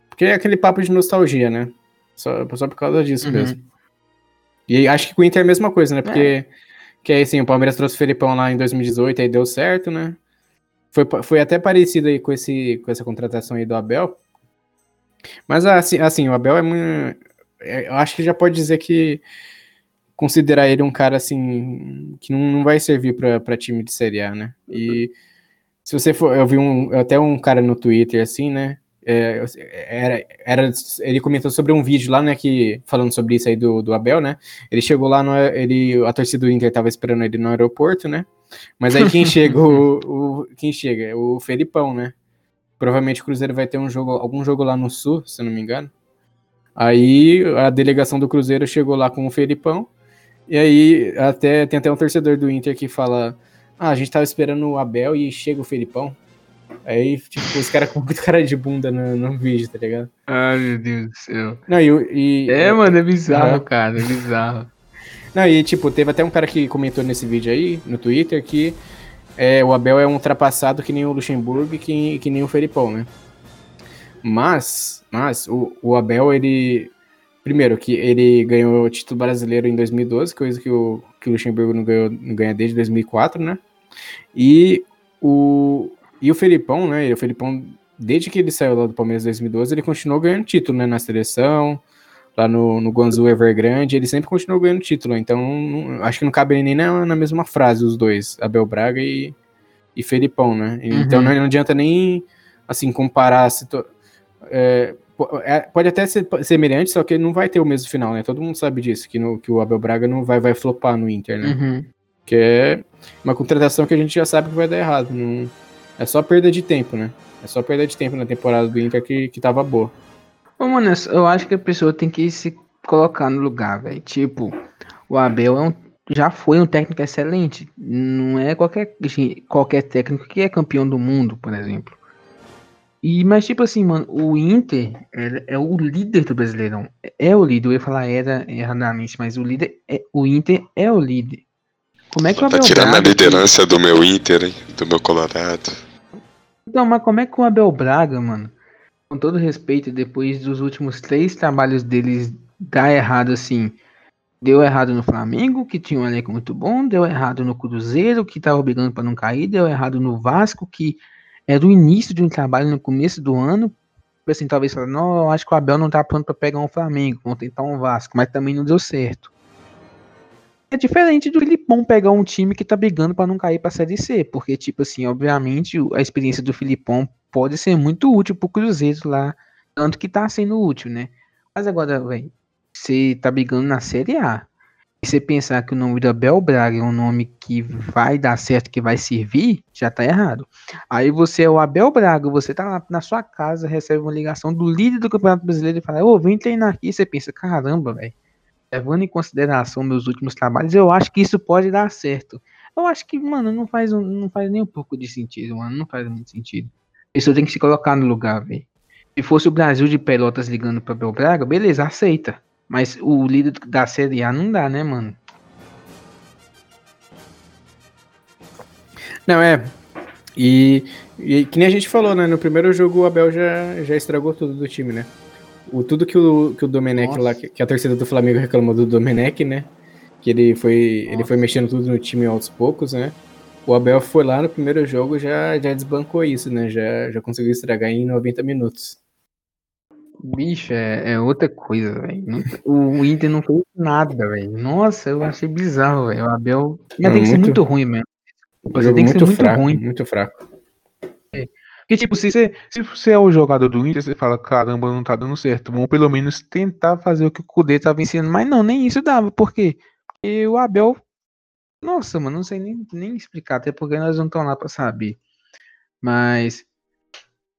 Porque é aquele papo de nostalgia, né? Só, só por causa disso uhum. mesmo. E acho que com o Inter é a mesma coisa, né? Porque é. que aí, assim, o Palmeiras trouxe o Felipão lá em 2018, aí deu certo, né? Foi, foi até parecido aí com, esse, com essa contratação aí do Abel, mas assim, assim o Abel é muito. É, eu acho que já pode dizer que considerar ele um cara assim que não, não vai servir para time de Série A, né? E se você for, eu vi um, até um cara no Twitter assim, né? É, era, era, ele comentou sobre um vídeo lá, né, que falando sobre isso aí do, do Abel, né? Ele chegou lá, no, ele, a torcida do Inter tava esperando ele no aeroporto, né? Mas aí quem [LAUGHS] chega, o, o, quem chega? É o Felipão, né? Provavelmente o Cruzeiro vai ter um jogo, algum jogo lá no Sul, se não me engano. Aí a delegação do Cruzeiro chegou lá com o Felipão. E aí até tem até um torcedor do Inter que fala: Ah, a gente tava esperando o Abel e chega o Felipão. Aí, tipo, os caras com muito cara de bunda no, no vídeo, tá ligado? Ai, meu Deus do céu. Não, e, e é, mano, é bizarro, cara, é bizarro. Não, e tipo, teve até um cara que comentou nesse vídeo aí, no Twitter, que é, o Abel é um ultrapassado que nem o Luxemburgo e que, que nem o Felipão, né? Mas, mas o, o Abel, ele. Primeiro, que ele ganhou o título brasileiro em 2012, coisa que o, que o Luxemburgo não, ganhou, não ganha desde 2004, né? E o, e o Felipão, né? o Felipão, desde que ele saiu lá do Palmeiras em 2012, ele continuou ganhando título, né? Na seleção, lá no, no Guangzhou Evergrande, ele sempre continuou ganhando título. Então, não, acho que não cabe nem na, na, mesma frase os dois, Abel Braga e, e Felipão, né? Uhum. Então não, não, adianta nem assim comparar. É, é, pode até ser semelhante, só que não vai ter o mesmo final, né? Todo mundo sabe disso, que, no, que o Abel Braga não vai, vai flopar no Inter, né? Uhum. Que é uma contratação que a gente já sabe que vai dar errado. Não, é só perda de tempo, né? É só perda de tempo na temporada do Inter que, que tava boa. Ô, mano, eu acho que a pessoa tem que se colocar no lugar, velho. Tipo, o Abel é um, já foi um técnico excelente. Não é qualquer, qualquer técnico que é campeão do mundo, por exemplo. E, mas, tipo assim, mano, o Inter é, é, o líder do Brasileirão. É o líder, eu ia falar era erradamente, mas o líder é, o Inter é o líder. Como é que o Abel Tá tirando Braga, a liderança que... do meu Inter, hein? Do meu Colorado. Então, mas como é que o Abel Braga, mano, com todo respeito, depois dos últimos três trabalhos deles dar errado assim, deu errado no Flamengo, que tinha um elenco muito bom, deu errado no Cruzeiro, que estava brigando para não cair, deu errado no Vasco, que era o início de um trabalho no começo do ano. Assim, talvez falar, não, acho que o Abel não tá pronto para pegar um Flamengo, vamos tentar um Vasco, mas também não deu certo. É diferente do Filipão pegar um time que tá brigando para não cair para Série C, porque, tipo assim, obviamente a experiência do Filipão pode ser muito útil pro Cruzeiro lá, tanto que tá sendo útil, né? Mas agora, velho, você tá brigando na Série A. E você pensar que o nome do Abel Braga é um nome que vai dar certo, que vai servir, já tá errado. Aí você é o Abel Braga, você tá lá na sua casa, recebe uma ligação do líder do Campeonato Brasileiro e fala, ô, vem treinar aqui. E você pensa, caramba, velho, levando em consideração meus últimos trabalhos, eu acho que isso pode dar certo. Eu acho que, mano, não faz, não faz nem um pouco de sentido, mano, não faz muito sentido pessoa tem que se colocar no lugar, velho. Se fosse o Brasil de Pelotas ligando pra Abel Braga, beleza, aceita. Mas o líder da Série A não dá, né, mano? Não, é. E, e que nem a gente falou, né? No primeiro jogo o Abel já, já estragou tudo do time, né? O, tudo que o, que o Domenech Nossa. lá, que, que a torcida do Flamengo reclamou do Domenech, né? Que ele foi, ele foi mexendo tudo no time aos poucos, né? O Abel foi lá no primeiro jogo já já desbancou isso, né? Já, já conseguiu estragar em 90 minutos. Bicho, é, é outra coisa, velho. O, Inter não fez nada, velho. Nossa, eu achei bizarro, velho. O Abel. Mas É tem que ser muito- muito ruim mesmo. Você tem que ser muito, muito fraco, ruim. muito fraco. Porque, tipo, se você, se você é o jogador do Inter, você fala, caramba, não tá dando certo. Vamos pelo menos tentar fazer o que o Kudê tava ensinando. Mas não, nem isso dava. Por quê? Porque o Abel. Nossa, mano, não sei nem, nem explicar, até porque nós não estamos lá pra saber. Mas,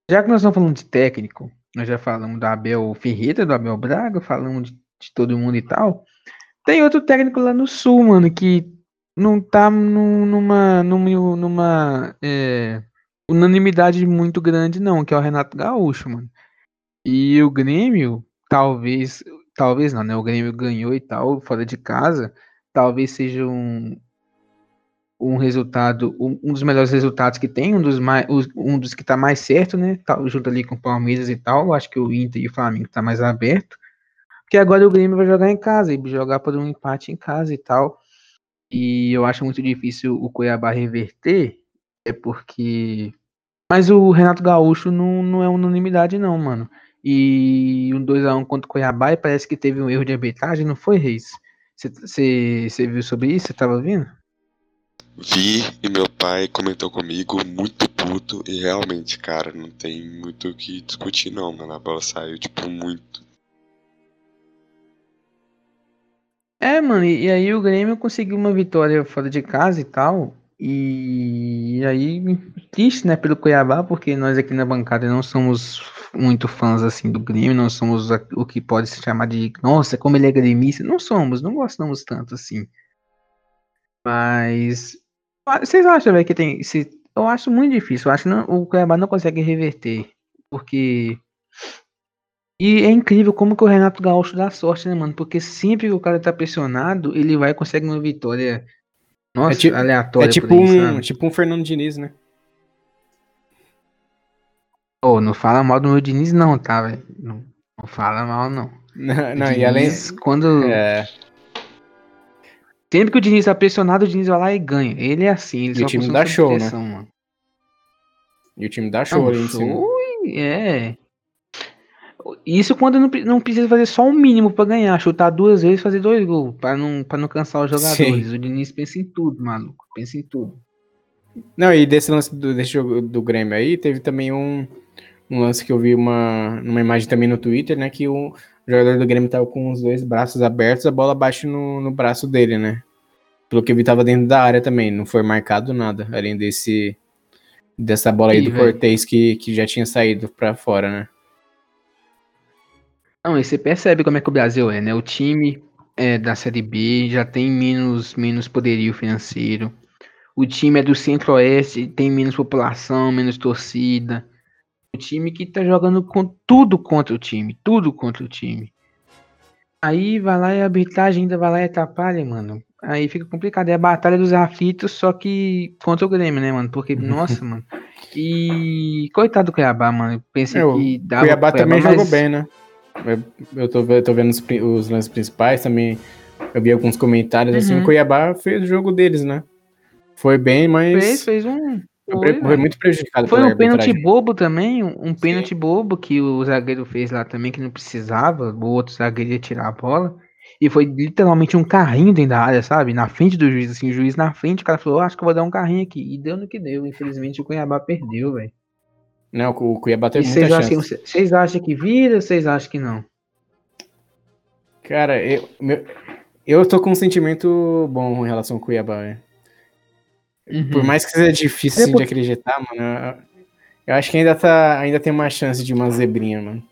já que nós estamos falando de técnico, nós já falamos do Abel Ferreira, do Abel Braga, falamos de, de todo mundo e tal. Tem outro técnico lá no Sul, mano, que não tá num- numa, numa, numa é, unanimidade muito grande, não, que é o Renato Gaúcho, mano. E o Grêmio, talvez, talvez não, né? O Grêmio ganhou e tal, fora de casa. Talvez seja um, um resultado, um, um dos melhores resultados que tem, um dos, mais, um dos que tá mais certo, né? Tá, junto ali com o Palmeiras e tal. Acho que o Inter e o Flamengo tá mais aberto. Porque agora o Grêmio vai jogar em casa, e jogar por um empate em casa e tal. E eu acho muito difícil o Cuiabá reverter, é porque. Mas o Renato Gaúcho não, não é unanimidade, não, mano. E um 2x1 contra o Cuiabá e parece que teve um erro de arbitragem, não foi, Reis? Você viu sobre isso? Você tava vendo? Vi e meu pai comentou comigo, muito puto, e realmente, cara, não tem muito o que discutir não, mano. A bola saiu, tipo, muito. É, mano, e, aí o Grêmio conseguiu uma vitória fora de casa e tal. E aí, triste, né, pelo Cuiabá, porque nós aqui na bancada não somos muito fãs assim do Grêmio, não somos o que pode se chamar de, nossa, como ele é gremista. Não somos, não gostamos tanto assim. Mas vocês acham, velho, que tem. Se, eu acho muito difícil. Eu acho que não- o Cuiabá não consegue reverter. Porque. E é incrível como que o Renato Gaúcho dá sorte, né, mano? Porque sempre que o cara tá pressionado, ele vai e consegue uma vitória. Nossa, ti- aleatória. É tipo aí, um, tipo um Fernando Diniz, né? Ô, não fala mal do meu Diniz, não, tá, velho? Não, não fala mal, não. [LAUGHS] Não, não, Diniz, e além. quando. É, Sempre que o Diniz tá pressionado, o Diniz vai lá e ganha. Ele é assim, ele E o time dá show, né? mano. e o time dá show cima. show, é. Isso quando não, não precisa fazer só o mínimo pra ganhar, chutar duas vezes e fazer dois gols, pra não, pra não cansar os jogadores. O Diniz pensa em tudo, maluco. Pensa em tudo. Não, e desse lance do, desse jogo do Grêmio aí, teve também um, um lance que eu vi uma, numa imagem também no Twitter, né? Que o jogador do Grêmio tava com os dois braços abertos, a bola bate no, no braço dele, né? Pelo que eu vi, tava dentro da área também, não foi marcado nada, além desse dessa bola aí Ih, do. Cortez que, que já tinha saído pra fora, né? Não, e você percebe como é que o Brasil é, né? O time é da Série B já tem menos, menos poderio financeiro. O time é do Centro-Oeste, tem menos população, menos torcida. O time que tá jogando com tudo contra o time, tudo contra o time. Aí vai lá e a arbitragem ainda vai lá e atrapalha, mano. Aí fica complicado. É a batalha dos aflitos, só que contra o Grêmio, né, mano? Porque, [LAUGHS] nossa, mano. E coitado do Cuiabá, mano. Eu pensei É, o que dava Cuiabá pro também mas- jogou bem, né? Eu, eu tô, ve- tô vendo os, os lances principais também. Eu vi alguns comentários assim. Uhum. O Cuiabá fez o jogo deles, né? Foi bem, mas Fez, fez um. Foi, Foi, muito prejudicado Foi um pênalti bobo também, um pênalti bobo que o zagueiro fez lá também, que não precisava, o outro zagueiro ia tirar a bola. E foi literalmente um carrinho dentro da área, sabe? Na frente do juiz, assim, o juiz na frente, o cara falou, "Ah, acho que eu vou dar um carrinho aqui. E deu no que deu. Infelizmente o Cuiabá perdeu, velho. Não, o Cuiabá E teve vocês muita acham, chance. que- vocês acham que vira ou vocês acham que não? Cara, eu, meu- eu tô com um sentimento bom em relação ao Cuiabá, velho. Por Uhum. mais que seja difícil É assim, por- de acreditar, mano, eu, acho que ainda, tá, ainda tem uma chance de uma zebrinha, mano.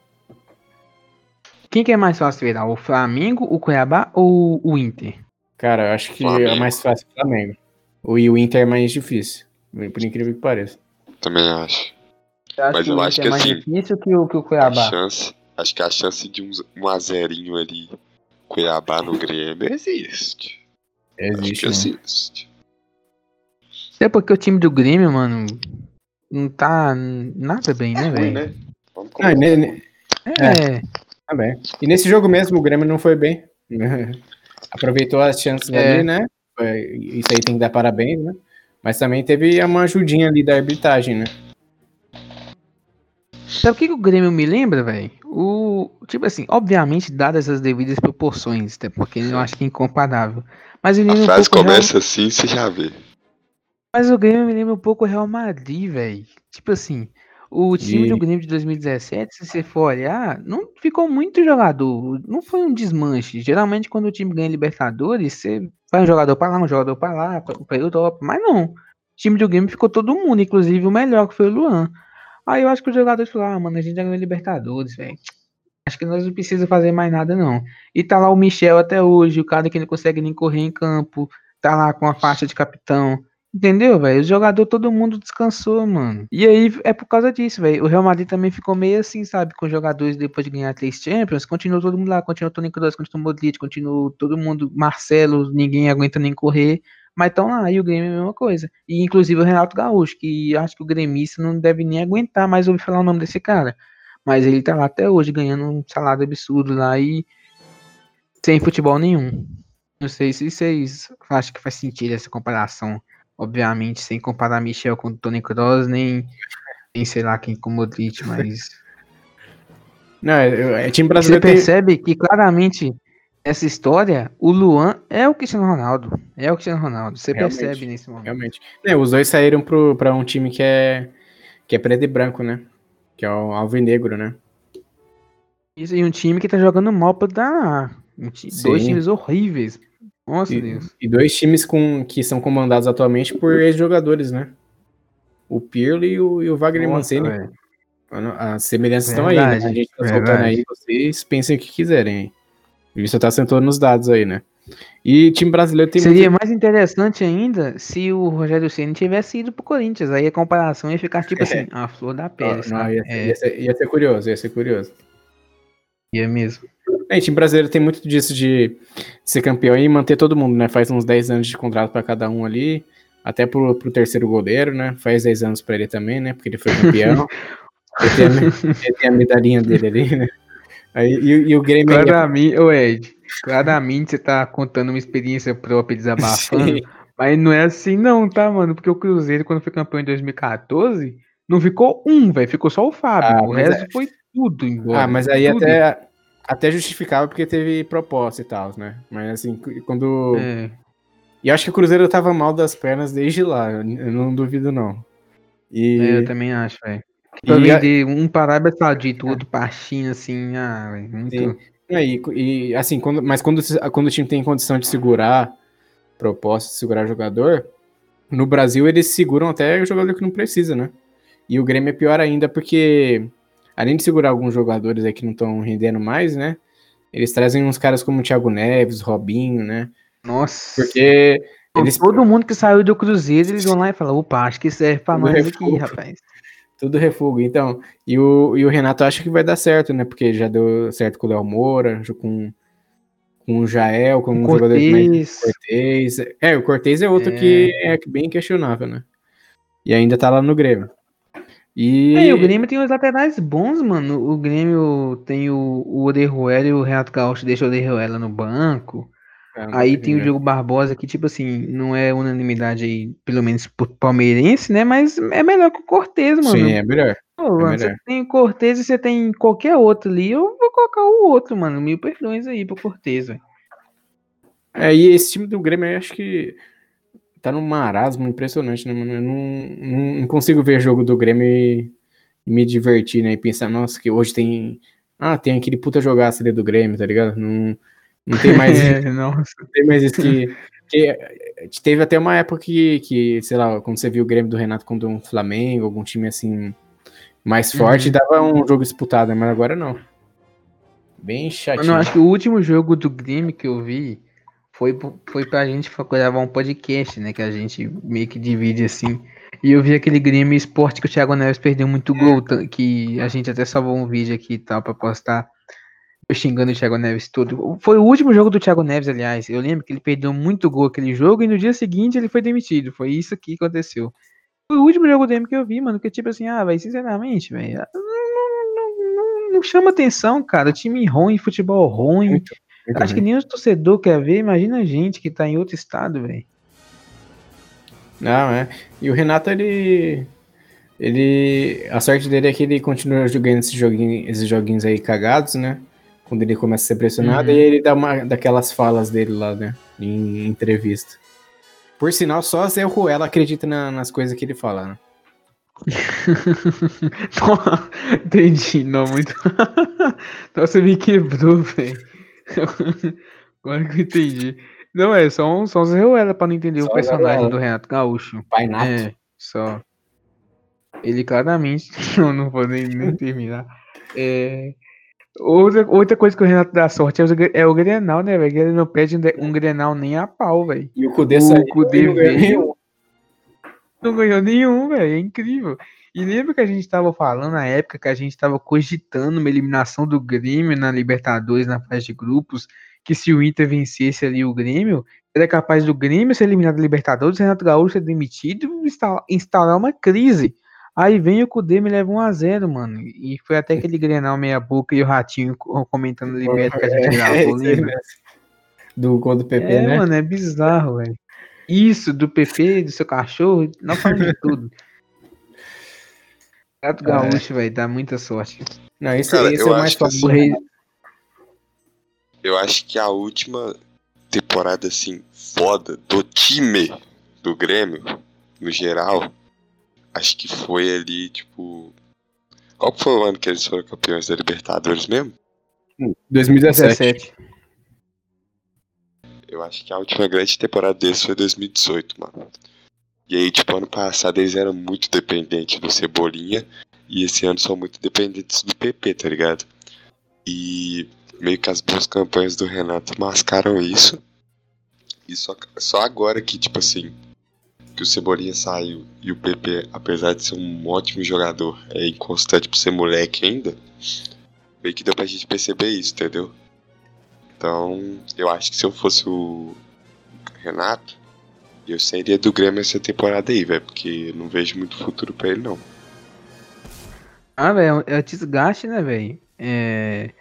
Quem que é mais fácil virar? O Flamengo, o Cuiabá ou o Inter? Cara, eu acho que é Flamengo. mais fácil o Flamengo. O, e o Inter é mais difícil, por incrível que pareça. Também acho. Eu acho Mas que eu acho que é mais assim, difícil que o, que o A Cuiabá. chance, acho que a chance de um, um a zerinho ali, Cuiabá no Grêmio, existe. Acho Existe, que né? existe. Até porque o time do Grêmio, mano, não tá nada bem, né, Ruim, velho? né? Vamos Ah, ne- ne- É, tá bem. E nesse jogo mesmo, o Grêmio não foi bem. [LAUGHS] Aproveitou as chances É. ali, né? Isso aí tem que dar parabéns, né? Mas também teve uma ajudinha ali da arbitragem, né? Sabe o que, que o Grêmio me lembra, velho? O. Tipo assim, obviamente, dadas as devidas proporções, até porque eu acho que é incomparável. Mas ele A um frase pouco o Real- começa assim, você já vê. Mas o Grêmio me lembra um pouco o Real Madrid, velho. Tipo assim, o time E- do Grêmio de 2017, se você for olhar, não ficou muito jogador. Não foi um desmanche. Geralmente, quando o time ganha Libertadores, você vai um jogador pra lá, um jogador pra lá, pra, pra Europa. Mas não. O time do Grêmio ficou todo mundo, inclusive o melhor, que foi o Luan. Aí eu acho que os jogadores falaram, ah, mano, a gente já ganhou Libertadores, velho. Acho que nós não precisamos fazer mais nada, não. E tá lá o Michel até hoje, o cara que não consegue nem correr em campo, tá lá com a faixa de capitão. Entendeu, velho? O jogador, todo mundo descansou, mano. E aí é por causa disso, velho. O Real Madrid também ficou meio assim, sabe? Com os jogadores depois de ganhar três Champions. Continuou todo mundo lá. Continuou Toni Kroos, continuou Modric, continuou todo mundo. Marcelo, ninguém aguenta nem correr. Mas estão lá. E o Grêmio é a mesma coisa. E inclusive o Renato Gaúcho, que acho que o gremista não deve nem aguentar mais ouvir falar o nome desse cara. Mas ele tá lá até hoje ganhando um salário absurdo lá e sem futebol nenhum. Não sei se vocês acham que faz sentido essa comparação. Obviamente, sem comparar Michel com Tony Kroos, nem, nem sei lá quem com Modric, [LAUGHS] mas. Não, é, é time Você brasileiro tem- percebe que claramente essa história, o Luan é o Cristiano Ronaldo. É o Cristiano Ronaldo. Você Realmente, percebe nesse momento. Realmente. É, os dois saíram pro, pra um time que é, que é preto e branco, né? Que é o Alvinegro, né? Isso e um time que tá jogando mal pra dar. Um ti- dois times horríveis. Nossa E, Deus. e dois times com, que são comandados atualmente por ex-jogadores, né? O Pirlo e o, e o Wagner Nossa, Mancini. As semelhanças estão aí, né? A gente tá soltando verdade. aí, vocês pensem o que quiserem. aí. E você tá sentando nos dados aí, né? E time brasileiro tem Seria muito... mais interessante ainda se o Rogério Ceni tivesse ido pro Corinthians. Aí a comparação ia ficar tipo [LAUGHS] assim, a flor da pele, Não, não, ia, É, ia, ser, ia ser curioso, ia ser curioso. Ia mesmo. É, time brasileiro tem muito disso de ser campeão e manter todo mundo, né? Faz uns 10 anos de contrato pra cada um ali, até pro, pro terceiro goleiro, né? Faz 10 anos pra ele também, né? Porque ele foi campeão. [LAUGHS] ele, tem a, ele tem a medalhinha dele ali, né? Aí, e, e o Grêmio aí é- Claramente, ô Ed, claramente você tá contando uma experiência própria desabafando, Sim. mas não é assim não, tá, mano? Porque o Cruzeiro, quando foi campeão em 2014, não ficou um, velho, ficou só o Fábio. Ah, o resto foi tudo embora. Ah, mas aí tudo. até, até justificava porque teve proposta e tal, né? Mas assim, quando. É. E acho que o Cruzeiro tava mal das pernas desde lá, eu não duvido, não. E, É, eu também acho, velho. E, um para Arábia Saudita, o outro pra China, assim, ah, velho, muito... Sim. e, e, assim, quando, mas quando, quando o time tem condição de segurar proposta, de segurar jogador, no Brasil eles seguram até o jogador que não precisa, né? E o Grêmio é pior ainda porque, além de segurar alguns jogadores aí que não estão rendendo mais, né? Eles trazem uns caras como o Thiago Neves, Robinho, né? Nossa. Porque eles Todo mundo que saiu do Cruzeiro, eles vão lá e falam, opa, acho que serve pra Tudo nós aqui, rapaz. [LAUGHS] tudo refugo. Então, e o, e o Renato acha que vai dar certo, né? Porque já deu certo com o Léo Moura, com, com o Jael, com um jogador mais Cortez, Cortez. É, o Cortez é outro É. que é bem questionável, né? E ainda tá lá no Grêmio. E, É, e o Grêmio tem os laterais bons, mano. O Grêmio tem o, o Oderuela e o Renato Gaúcho deixa o Oderuela no banco. Ah, Aí tem o? Diogo Barbosa, que, tipo assim, não é unanimidade aí, pelo menos por palmeirense, né? Mas é melhor que o Cortez, mano. Sim, é melhor. Pô, mano, melhor. você tem o Cortez e você tem qualquer outro ali, eu vou colocar o outro, mano. Mil perdões aí pro Cortez, velho. É, e esse time do Grêmio, eu acho que tá num marasmo impressionante, né, mano? Eu não, não, não consigo ver jogo do Grêmio e, e me divertir, né? E pensar, nossa, que hoje tem. Ah, tem aquele puta jogaço ali do Grêmio, tá ligado? Não, não tem mais. [LAUGHS] É, nossa. Não tem mais isso que, que teve até uma época que, que, sei lá, quando você viu o Grêmio do Renato contra um Flamengo, algum time assim mais forte, Uhum. dava um jogo disputado, mas agora não. Bem Mano, chatinho. eu acho que o último jogo do Grêmio que eu vi foi, foi pra gente gravar um podcast, né? Que a gente meio que divide assim. E eu vi aquele Grêmio Esporte que o Thiago Neves perdeu muito gol, que a gente até salvou um vídeo aqui e tal pra postar. Eu xingando o Thiago Neves todo. Foi o último jogo do Thiago Neves, aliás. Eu lembro que ele perdeu muito gol aquele jogo e no dia seguinte ele foi demitido. Foi isso que aconteceu. Foi o último jogo dele que eu vi, mano. Que tipo assim, ah, velho, sinceramente, velho. Não- não- não- não chama atenção, cara. Time ruim, futebol ruim. Muito, muito Acho que ruim. nem o torcedor quer ver. Imagina a gente que tá em outro estado, velho. Não, é. E o Renato, ele. Ele. A sorte dele é que ele continua jogando esses joguinhos, esses joguinhos aí cagados, né? Quando ele começa a ser pressionado, Uhum. e ele dá uma daquelas falas dele lá, né? Em entrevista. Por sinal, só Zé Ruela acredita na- nas coisas que ele fala, né? [LAUGHS] Entendi, não muito. [LAUGHS] Nossa, me quebrou, velho. [LAUGHS] Agora que eu entendi. Não, é só só um Ruela pra não entender Só o o personagem do Renato Gaúcho. Pai Nato. É, só. Ele claramente. [LAUGHS] Não, não vou nem, nem terminar. É, outra, outra coisa que o Renato dá sorte é o, é o Grenal, né, velho? Ele não pede um, Grenal nem a pau, velho. E o Kudê O saiu não ganhou veio. Não ganhou nenhum, velho. É incrível. E lembra que a gente tava falando na época que a gente tava cogitando uma eliminação do Grêmio na Libertadores, na fase de grupos, que se o Inter vencesse ali o Grêmio, era capaz do Grêmio ser eliminado da Libertadores, o Renato Gaúcho ser demitido e instalar, uma crise. Aí vem o Cudê me leva 1x0, mano. E foi até aquele Grenal meia boca e o Ratinho co- comentando ali perto que a gente É, gravou, aí lembra? Do gol do PP, É, né? mano, é bizarro, velho. Isso, do PP, do seu cachorro, não fala de tudo. [LAUGHS] Gato Gaúcho, velho, dá muita sorte. Não, esse, Cara, esse é eu o mais top. assim, Eu acho que a última temporada, assim, foda do time do Grêmio, no geral, acho que foi ali, tipo. Qual que foi o ano que eles foram campeões da Libertadores mesmo? 2017. 17. Eu acho que a última grande temporada deles foi 2018, mano. E aí, tipo, ano passado eles eram muito dependentes do Cebolinha. E esse ano são muito dependentes do PP, tá ligado? E meio que as boas campanhas do Renato mascaram isso. E só, só agora que, tipo assim, que o Cebolinha saiu e o PP, apesar de ser um ótimo jogador, é inconstante por ser moleque ainda, meio que deu pra gente perceber isso, entendeu? Então, eu acho que se eu fosse o Renato, eu sairia do Grêmio essa temporada aí, velho, porque não vejo muito futuro pra ele, não. Ah, velho, é desgaste, né, velho? É...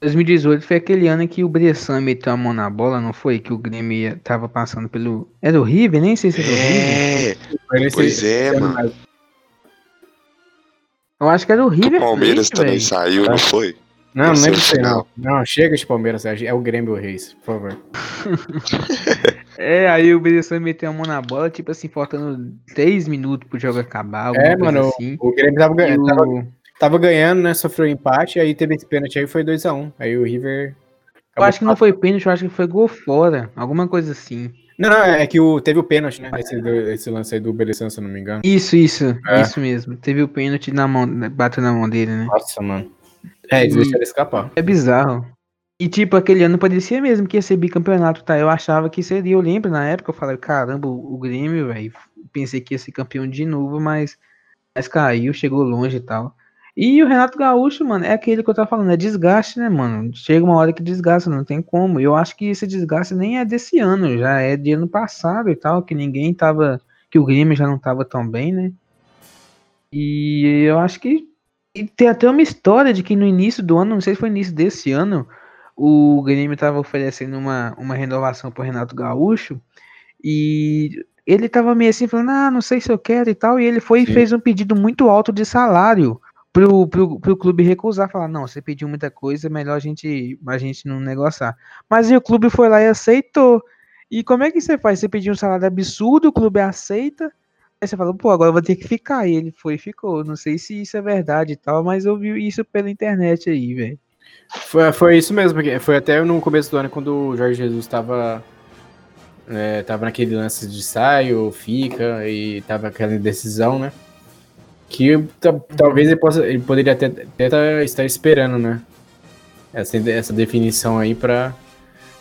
2018 foi aquele ano que o Bressan meteu a mão na bola, não foi? Que o Grêmio ia- tava passando pelo. Era o River? Nem sei se era o River. É, Foi nesse- pois é, mano. Eu acho que era o O River. Palmeiras Plate, também velho. saiu, não foi? Não, não é é o aí, não. final. Não, chega de Palmeiras, é o Grêmio Reis, por favor. [LAUGHS] É, aí o Bressan meteu a mão na bola, tipo assim, faltando 3 minutos pro jogo acabar. É, mano, assim. o Grêmio tava, ganhando, tava, tava ganhando, né? Sofreu empate, aí teve esse pênalti aí foi 2x1. Aí o River. Eu acho que não foi pênalti, eu acho que foi gol fora. Alguma coisa assim. Não, não, é que o, teve o pênalti, né? Esse, esse lance aí do Beleção, se eu não me engano. Isso, isso, É. isso mesmo. Teve o pênalti na mão, bateu na mão dele, né? Nossa, mano. É, eles E- deixaram escapar. É bizarro. E tipo, aquele ano parecia mesmo que ia ser bicampeonato, tá? Eu achava que seria, eu lembro na época, eu falei, caramba, o Grêmio, velho, pensei que ia ser campeão de novo, mas, mas caiu, chegou longe e tal. E o Renato Gaúcho, mano, é aquele que eu tava falando, é desgaste, né, mano? Chega uma hora que desgasta, não tem como. Eu acho que esse desgaste nem é desse ano, já é de ano passado e tal, que ninguém tava, que o Grêmio já não tava tão bem, né? E eu acho que e tem até uma história de que no início do ano, não sei se foi início desse ano, o Grêmio estava oferecendo uma, uma renovação pro Renato Gaúcho e ele tava meio assim falando, ah, não sei se eu quero e tal, e ele foi Sim. e fez um pedido muito alto de salário pro, pro, pro clube recusar, falar, não, você pediu muita coisa, é melhor a gente, a gente não negociar. Mas o clube foi lá e aceitou. E como é que você faz? Você pediu um salário absurdo, o clube aceita, Aí você fala, pô, agora eu vou ter que ficar. E ele foi e ficou. Não sei se isso é verdade e tal, mas eu vi isso pela internet aí, velho. Foi, foi isso mesmo, porque foi até no começo do ano quando o Jorge Jesus tava, é, tava naquele lance de sai ou fica e tava aquela indecisão, né? Que ta- talvez ele, possa, ele poderia até, até tá- estar esperando, né? Essa, essa definição aí pra,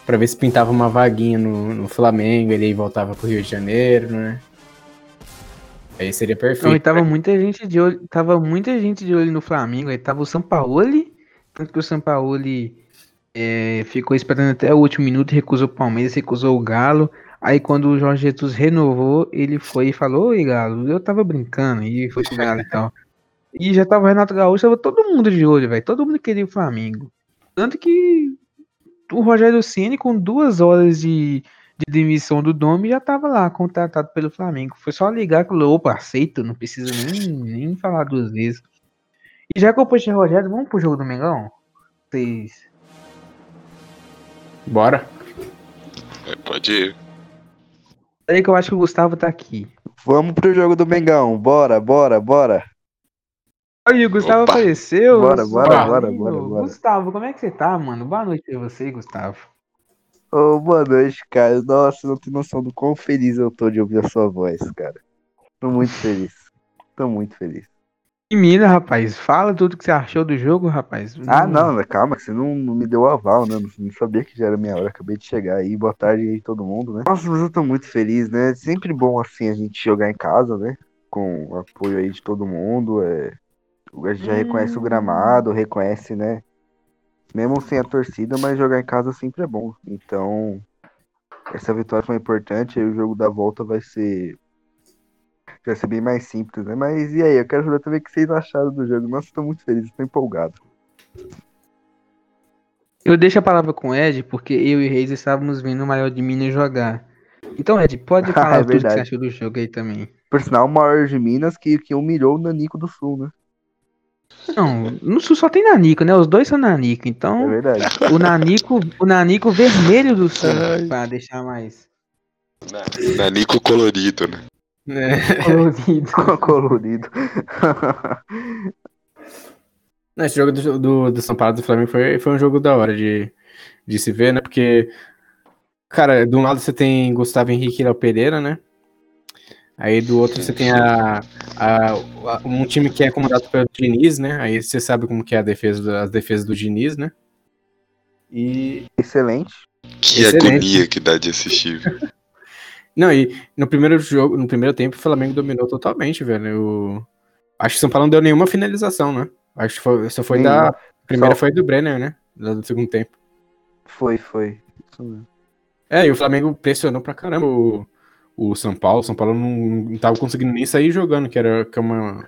pra ver se pintava uma vaguinha no, no Flamengo, ele aí voltava pro Rio de Janeiro, né? Aí seria Não, e perfeito. tava muita gente de olho, tava muita gente de olho no Flamengo, aí tava o Sampaoli, tanto que o Sampaoli é, ficou esperando até o último minuto, recusou o Palmeiras, recusou o Galo, aí quando o Jorge Jesus renovou, ele foi e falou, oi Galo, eu tava brincando, e foi pro Galo e tal. E já tava o Renato Gaúcho, tava todo mundo de olho, velho, todo mundo queria o Flamengo. Tanto que o Rogério Ceni com duas horas de, de demissão do Domi já tava lá, contratado pelo Flamengo. Foi só ligar que falou, opa, aceito, não precisa nem, nem falar duas vezes. Já que eu puxei o Rogério, vamos pro jogo do Mengão? Vocês. Bora. É, pode ir. Peraí que eu acho que o Gustavo tá aqui. Vamos pro jogo do Mengão. Bora, bora, bora. Olha, o Gustavo Opa. apareceu. Bora, bora, bora, amigo. bora, bora. Gustavo, como é que você tá, mano? Boa noite pra você, Gustavo. Ô, boa noite, cara. Nossa, não tem noção do quão feliz eu tô de ouvir a sua voz, cara. Tô muito feliz. Tô muito feliz. E mina, rapaz, fala tudo que você achou do jogo, rapaz. Ah, não, mas calma, que você não, não me deu aval, né? Não, não sabia que já era minha hora. Acabei de chegar aí. Boa tarde aí, todo mundo, né? Nossa, mas eu tô muito feliz, né? Sempre bom, assim, a gente jogar em casa, né? Com o apoio aí de todo mundo. É... A gente já reconhece o gramado, reconhece, né? Mesmo sem a torcida, mas jogar em casa sempre é bom. Então, essa vitória foi importante. Aí o jogo da volta vai ser. Vai ser bem mais simples, né? Mas e aí? Eu quero saber também o que vocês acharam do jogo. Nossa, tô muito feliz, tô empolgado. Eu deixo a palavra com o Ed, porque eu e o Reis estávamos vendo o maior de Minas jogar. Então, Ed, pode [LAUGHS] falar é tudo que você achou do jogo aí também. Por sinal, o maior de Minas que, que humilhou o Nanico do Sul, né? Não, no Sul só tem Nanico, né? Os dois são Nanico. É Então, verdade. o Nanico, o Nanico vermelho do Sul, pra deixar mais Na- Nanico colorido, né? É. colorido. [LAUGHS] Colorido. Não, Esse jogo do, do, do São Paulo do Flamengo foi, foi um jogo da hora de, de se ver, né? Porque, cara, de um lado você tem Gustavo Henrique e Léo Pereira, né? Aí do outro você tem a, a- a- um time que é comandado pelo Diniz, né? Aí você sabe como que é a defesa, do- as defesas do Diniz, né? E. Excelente. Que Excelente. agonia que dá de assistir. Não, e no primeiro jogo, no primeiro tempo, o Flamengo dominou totalmente, velho. O- Acho que o São Paulo não deu nenhuma finalização, né? Acho que foi, só foi Nenhuma. da. A primeira Só- foi do Brenner, né? Da- Do segundo tempo. Foi, foi. É, e o Flamengo pressionou pra caramba o, o São Paulo. O São Paulo não, não tava conseguindo nem sair jogando, que era que é uma,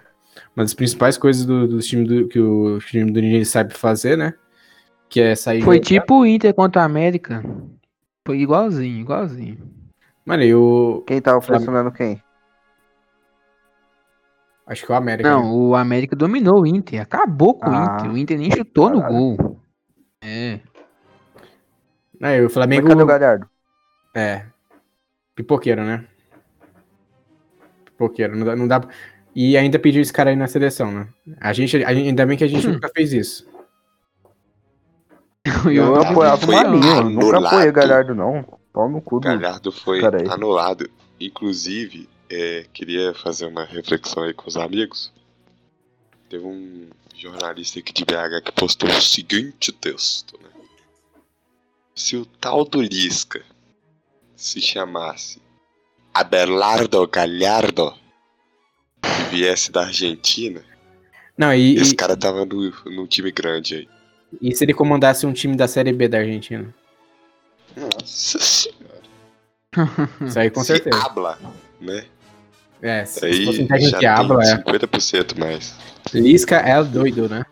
uma das principais coisas do, do time do, que o time do Ninja sabe fazer, né? Que é sair Foi jogando. tipo o Inter contra a América. Foi igualzinho, igualzinho. Mano, e o. Quem tava Flamengo. pressionando quem? Acho que o América. né? Não, o América dominou o Inter, acabou com o Ah, Inter. O Inter nem chutou no caralho. gol. É. E o Mas Flamengo. cadê o Galhardo? É. Pipoqueiro, né? Pipoqueiro. Não dá, não dá. E ainda pediu esse cara aí na seleção, né? A gente, ainda bem que a gente Hum. [CLEARS THROAT] nunca fez isso. [LAUGHS] Eu apoiava o Marinho. Nunca apoiei o Galhardo, não. Pau no cu do. Galhardo foi anulado. Inclusive, é, queria fazer uma reflexão aí com os amigos. Teve um jornalista aqui de BH que postou o seguinte texto, né? Se o tal do Lisca se chamasse Abelardo Galhardo e viesse da Argentina, Não, e, esse e, cara tava no, no time grande aí. e se ele comandasse um time da Série B da Argentina? Nossa senhora. Isso aí com se certeza. habla, né? É, se, se Aí fosse um técnico que habla, é. 50% mais. Lisca é doido, né?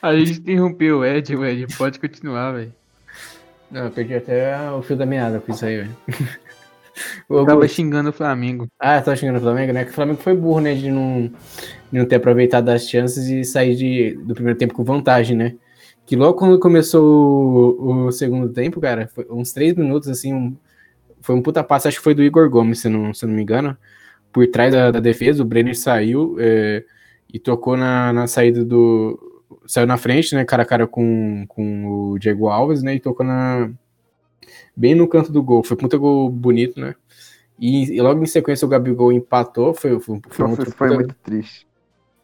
A gente interrompeu o Ed, o Ed pode continuar, velho. Não, eu perdi até o fio da meada com isso aí, velho. [LAUGHS] Eu tava xingando o Flamengo. Ah, tá xingando o Flamengo, né? Que o Flamengo foi burro, né? De não, de não ter aproveitado as chances e sair de, do primeiro tempo com vantagem, né? Que logo quando começou o, o segundo tempo, cara, foi uns três minutos, assim, um- foi um puta passe, acho que foi do Igor Gomes, se não, se não me engano, por trás da, da defesa, o Brenner saiu é, e tocou na, na saída do... Saiu na frente, né, cara a cara com, com o Diego Alves, né, e tocou na... Bem no canto do gol, foi um puta gol bonito, né? E, e logo em sequência o Gabigol empatou, foi, foi, foi Nossa, foi puta- muito triste.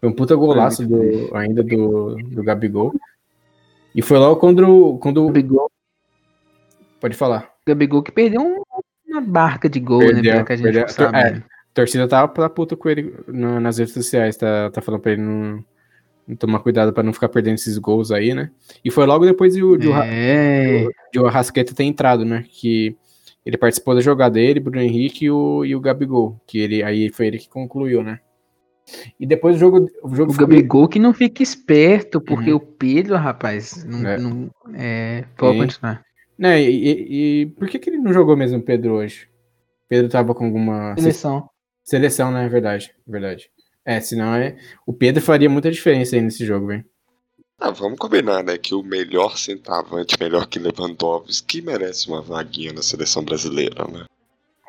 foi um puta golaço do, triste. ainda do, do Gabigol. E foi logo quando, quando. Gabigol, Pode falar. Gabigol que perdeu um uma barca de gol, né? Perdeu, Pelo que a gente perdeu. ficou sabendo. A torcida tava pela puta com ele na- nas redes sociais, tá, tá falando pra ele não, não tomar cuidado pra não ficar perdendo esses gols aí, né? E foi logo depois de, o- de, o É, de o Arrascaeta ter entrado, né? Que ele participou da jogada dele, Bruno Henrique e o, e o Gabigol, que ele aí foi ele que concluiu, né? E depois o jogo, o jogo o ficou- Gabigol que não fica esperto, porque Uhum. o Pedro, rapaz, não, É. não- é, pode Sim. continuar. né? E, e- e por que, que ele não jogou mesmo o Pedro hoje? Pedro tava com alguma Seleção. seleção, né? Verdade, verdade. É, senão é. O Pedro faria muita diferença aí nesse jogo, velho. Ah, vamos combinar, né? Que o melhor centavante, melhor que Lewandowski, merece uma vaguinha na seleção brasileira, né?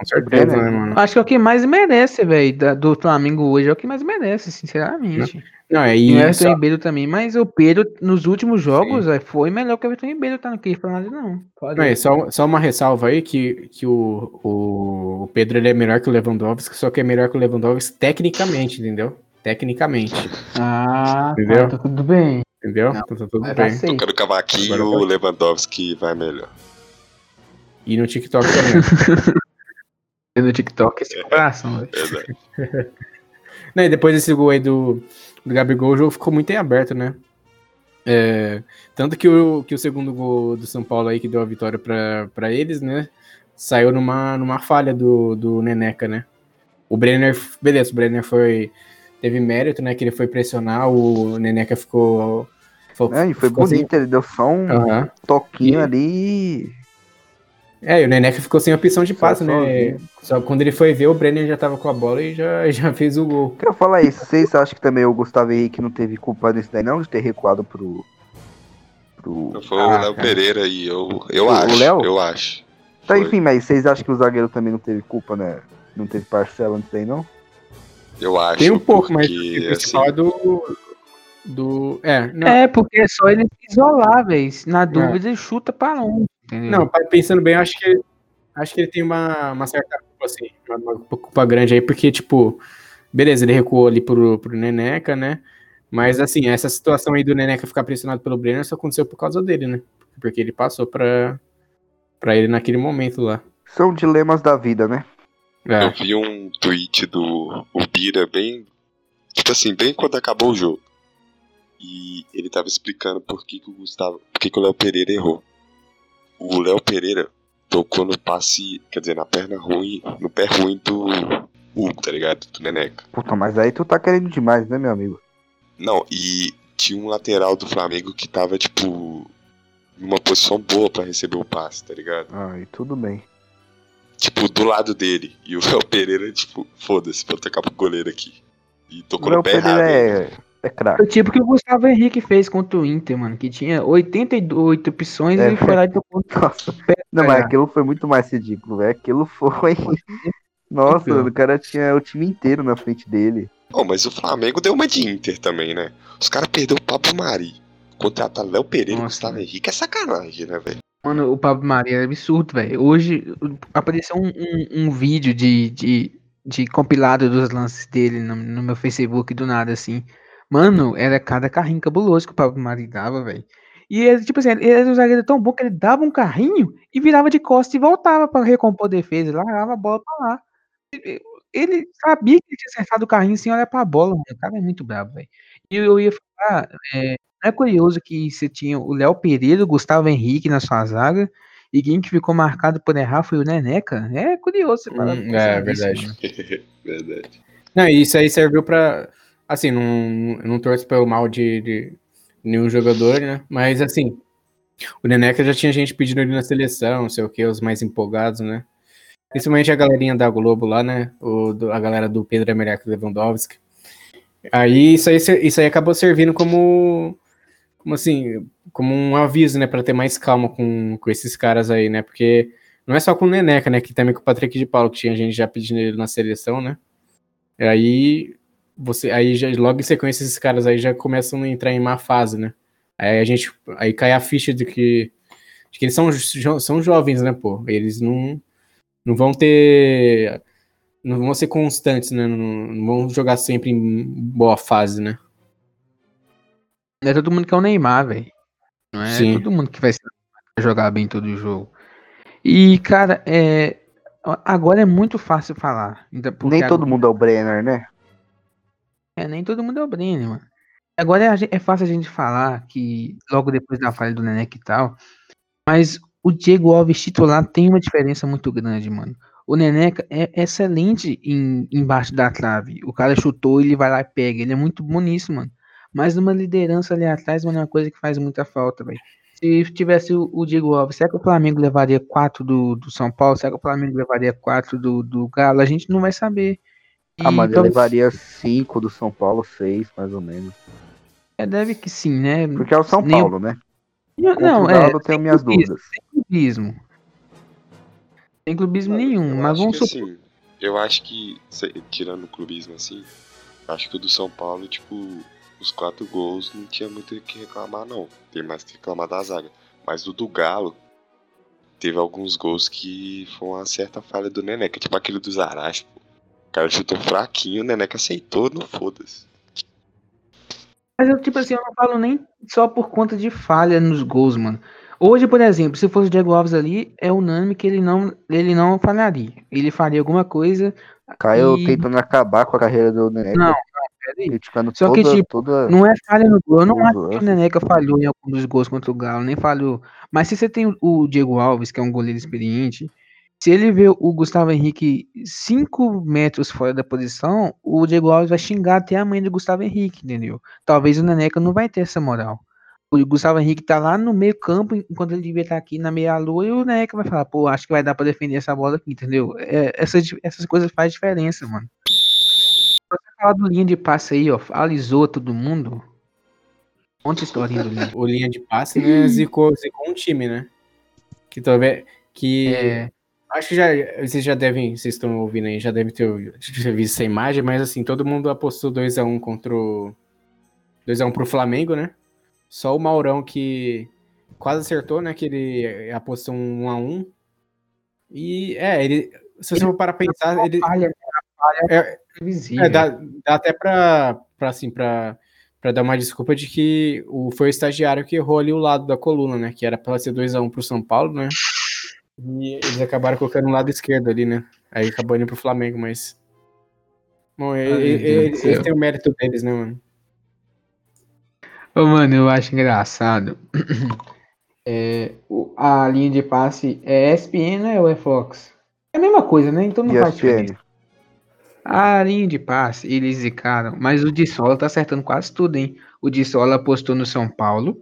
Com certeza, É, né? né, mano? Acho que é o que mais merece, velho, do Flamengo hoje, é o que mais merece, sinceramente. Não, é E o e Everton Ribeiro também, mas o Pedro, nos últimos jogos, véi, foi melhor que o Everton Ribeiro, tá? Não queria falar nada, não. Pode Não, é só, só uma ressalva aí que, que o, o, o Pedro ele é melhor que o Lewandowski, só que é melhor que o Lewandowski tecnicamente, entendeu? Tecnicamente, Ah, Entendeu? tá tudo bem. entendeu? Não, Então tá tudo bem. Tocando cavaquinho, o tá. Lewandowski vai melhor. E no TikTok também. [LAUGHS] No TikTok, esse coração, velho. Verdade. [LAUGHS] Não, e depois desse gol aí do, do Gabigol, o jogo ficou muito em aberto, né? É, tanto que o, que o segundo gol do São Paulo aí, que deu a vitória pra pra eles, né? Saiu numa, numa falha do, do Neneca, né? O Brenner, beleza, o Brenner foi. Teve mérito, né? Que ele foi pressionar, o Neneca ficou. ficou- É, e foi ficou bonito, ele deu só um Aham. toquinho E- ali. É, e o Neneca ficou sem opção de passe, né? Só que quando ele foi ver, o Brenner já tava com a bola e já, [LAUGHS] já fez o gol. Quero falar isso. Vocês acham que também o Gustavo Henrique não teve culpa nisso daí, não? De ter recuado pro. pro... Foi Ah, o Léo cara. Pereira aí, eu, eu O acho. Léo? Eu acho. Tá, Foi. enfim, mas vocês acham que o zagueiro também não teve culpa, né? Não teve parcela nisso daí, não? Eu acho. Tem um pouco, mas o principal é assim, do. Do. É, não, É, porque é só ele se isolar, velho. Na dúvida, ele chuta pra longe, entendeu? Não, pensando bem, acho que acho que ele tem uma, uma certa culpa, assim, uma, uma culpa grande aí, porque, tipo, beleza, ele recuou ali pro, pro Neneca, né? Mas, assim, essa situação aí do Neneca ficar pressionado pelo Brenner só aconteceu por causa dele, né? Porque ele passou pra, pra ele naquele momento lá. São dilemas da vida, né? Eu É, vi um tweet do Ubira bem. Tipo assim, bem quando acabou o jogo. E ele tava explicando por que, que o Gustavo. Por que, que o Léo Pereira errou. O Léo Pereira tocou no passe. Quer dizer, na perna ruim. No pé ruim do Hugo, tá ligado? Do Neneca. Puta, mas aí tu tá querendo demais, né, meu amigo? Não, e tinha um lateral do Flamengo que tava, tipo. Numa posição boa pra receber o passe, tá ligado? Ai, tudo bem. Tipo, do lado dele. E o Léo Pereira, tipo, foda-se, vou tocar pro goleiro aqui. E tocou Léo no pé Pereira errado. é, é craque. O tipo que o Gustavo Henrique fez contra o Inter, mano, que tinha 88 opções É, e foi lá e tocou. Nossa. Não, mas É. aquilo foi muito mais ridículo, velho. Aquilo foi. [LAUGHS] Nossa, o cara tinha o time inteiro na frente dele. Oh, mas o Flamengo deu uma de Inter também, né? Os caras perderam o Pablo Mari. Contratar Léo Pereira e Nossa, Gustavo velho. Henrique é sacanagem, né, velho? Mano, o Pablo Maria é absurdo, velho. Hoje apareceu um, um, um vídeo de, de, de compilado dos lances dele no, no meu Facebook do nada, assim. Mano, era cada carrinho cabuloso que o Pablo Mari dava, velho. E ele, tipo assim, ele era um zagueiro tão bom que ele dava um carrinho e virava de costas e voltava pra recompor a defesa, largava a bola pra lá. Ele- sabia que ele tinha acertado o carrinho sem olhar pra bola, mano. O cara é muito brabo, velho. E eu ia falar, é, não é curioso que você tinha o Léo Pereira, o Gustavo Henrique na sua zaga, e quem que ficou marcado por errar foi o Neneca? É curioso você falar. Hum, é, verdade. [LAUGHS] Verdade. Não, e isso aí serviu pra. Assim, não, não torço pelo mal de, de nenhum jogador, né? Mas assim, o Neneca já tinha gente pedindo ele na seleção, não sei o que, os mais empolgados, né? Principalmente a galerinha da Globo lá, né? O, do- a galera do Pedro Américo Lewandowski. Aí isso aí, isso aí acabou servindo como. Como assim, como um aviso, né, Pra ter mais calma com, com esses caras aí, né? Porque não é só com o Neneca, né, que também com o Patrick de Paulo, que tinha gente já pedindo ele na seleção, né? E aí você aí já, logo em sequência esses caras aí já começam a entrar em má fase, né? Aí a gente aí cai a ficha de que de que eles são jo- são jovens, né, pô? Eles não não vão ter não vão ser constantes, né? Não, não vão jogar sempre em boa fase, né? Não é todo mundo que é o Neymar, velho. Não é Sim. todo mundo que vai jogar bem todo jogo. E, cara, é, agora é muito fácil falar. então, Nem todo agora- mundo é o Brenner, né? É, nem todo mundo é o Brenner, mano. Agora é, é fácil a gente falar que logo depois da falha do Neneca e tal, mas o Diego Alves titular tem uma diferença muito grande, mano. O Neneca é excelente em, embaixo da trave. O cara chutou, ele vai lá e pega. Ele é muito bom nisso, mano. Mas numa liderança ali atrás, mano, é uma coisa que faz muita falta, velho. Se tivesse o, o Diego Alves, será que o Flamengo levaria quatro do, do São Paulo? Será que o Flamengo levaria quatro do, do Galo? A gente não vai saber. Ah, E mano, eu talvez- levaria cinco do São Paulo, seis, mais ou menos. É, deve que sim, né? Porque é o São Nem Paulo, né? Não, não o é. Galo eu tenho minhas clubismo, dúvidas. clubismo. Sem clubismo nenhum, Eu mas acho vamos que, supor. assim, eu acho que, tirando o clubismo assim, acho que o do São Paulo, tipo, os quatro gols não tinha muito o que reclamar, não. Tem mais que reclamar da zaga. Mas o do Galo, teve alguns gols que foi uma certa falha do Neneca, tipo aquele do Zaracho, cara chutou fraquinho, o Neneca aceitou, não foda-se. Mas eu, tipo assim, eu não falo nem só por conta de falha nos gols, mano. Hoje, por exemplo, se fosse o Diego Alves ali, é unânime que ele não, ele não falharia. Ele faria alguma coisa. Caiu E- tentando acabar com a carreira do Neneca, Não, peraí. criticando Só que, toda, tipo, toda... Não é falha no gol. Eu não acho que o. Neneca falhou em algum dos gols contra o Galo, nem falhou. Mas se você tem o Diego Alves, que é um goleiro experiente, se ele vê o Gustavo Henrique 5 metros fora da posição, o Diego Alves vai xingar até a mãe do Gustavo Henrique, entendeu? Talvez o Neneca não vai ter essa moral. O Gustavo Henrique tá lá no meio campo, enquanto ele devia estar aqui na meia-lua, e o Neneca vai falar, pô, acho que vai dar pra defender essa bola aqui, entendeu? É, essas, essas coisas fazem diferença, mano. Você falar do linha de passe aí, ó, alisou todo mundo. Conta a historinha do linha. [LAUGHS] O linha de passe, né, zicou, zicou um time, né? Que talvez. Que. É, Acho que já, vocês já devem, vocês estão ouvindo aí, já devem ter visto essa imagem, mas assim, todo mundo apostou 2x1 contra o. 2x1 pro Flamengo, né? Só o Maurão que quase acertou, né? Que ele apostou um 1x1. E é, ele. Se você for parar pra pensar, ele. falha, né? falha É, previsível. É, dá, dá até pra, pra, assim, pra, pra dar uma desculpa de que o, foi o estagiário que errou ali o lado da coluna, né? Que era pra ser 2x1 pro São Paulo, né? E eles acabaram colocando o lado esquerdo ali, né? Aí acabou indo pro Flamengo, mas. Bom, Ai, eles, têm o mérito deles, né, mano? Ô, mano, eu acho engraçado. É, o- a linha de passe é ESPN né, ou é Fox? É a mesma coisa, né? Então não faz diferença. A linha de passe, eles zicaram, mas o de Sola tá acertando quase tudo, hein? O de Sola apostou no São Paulo.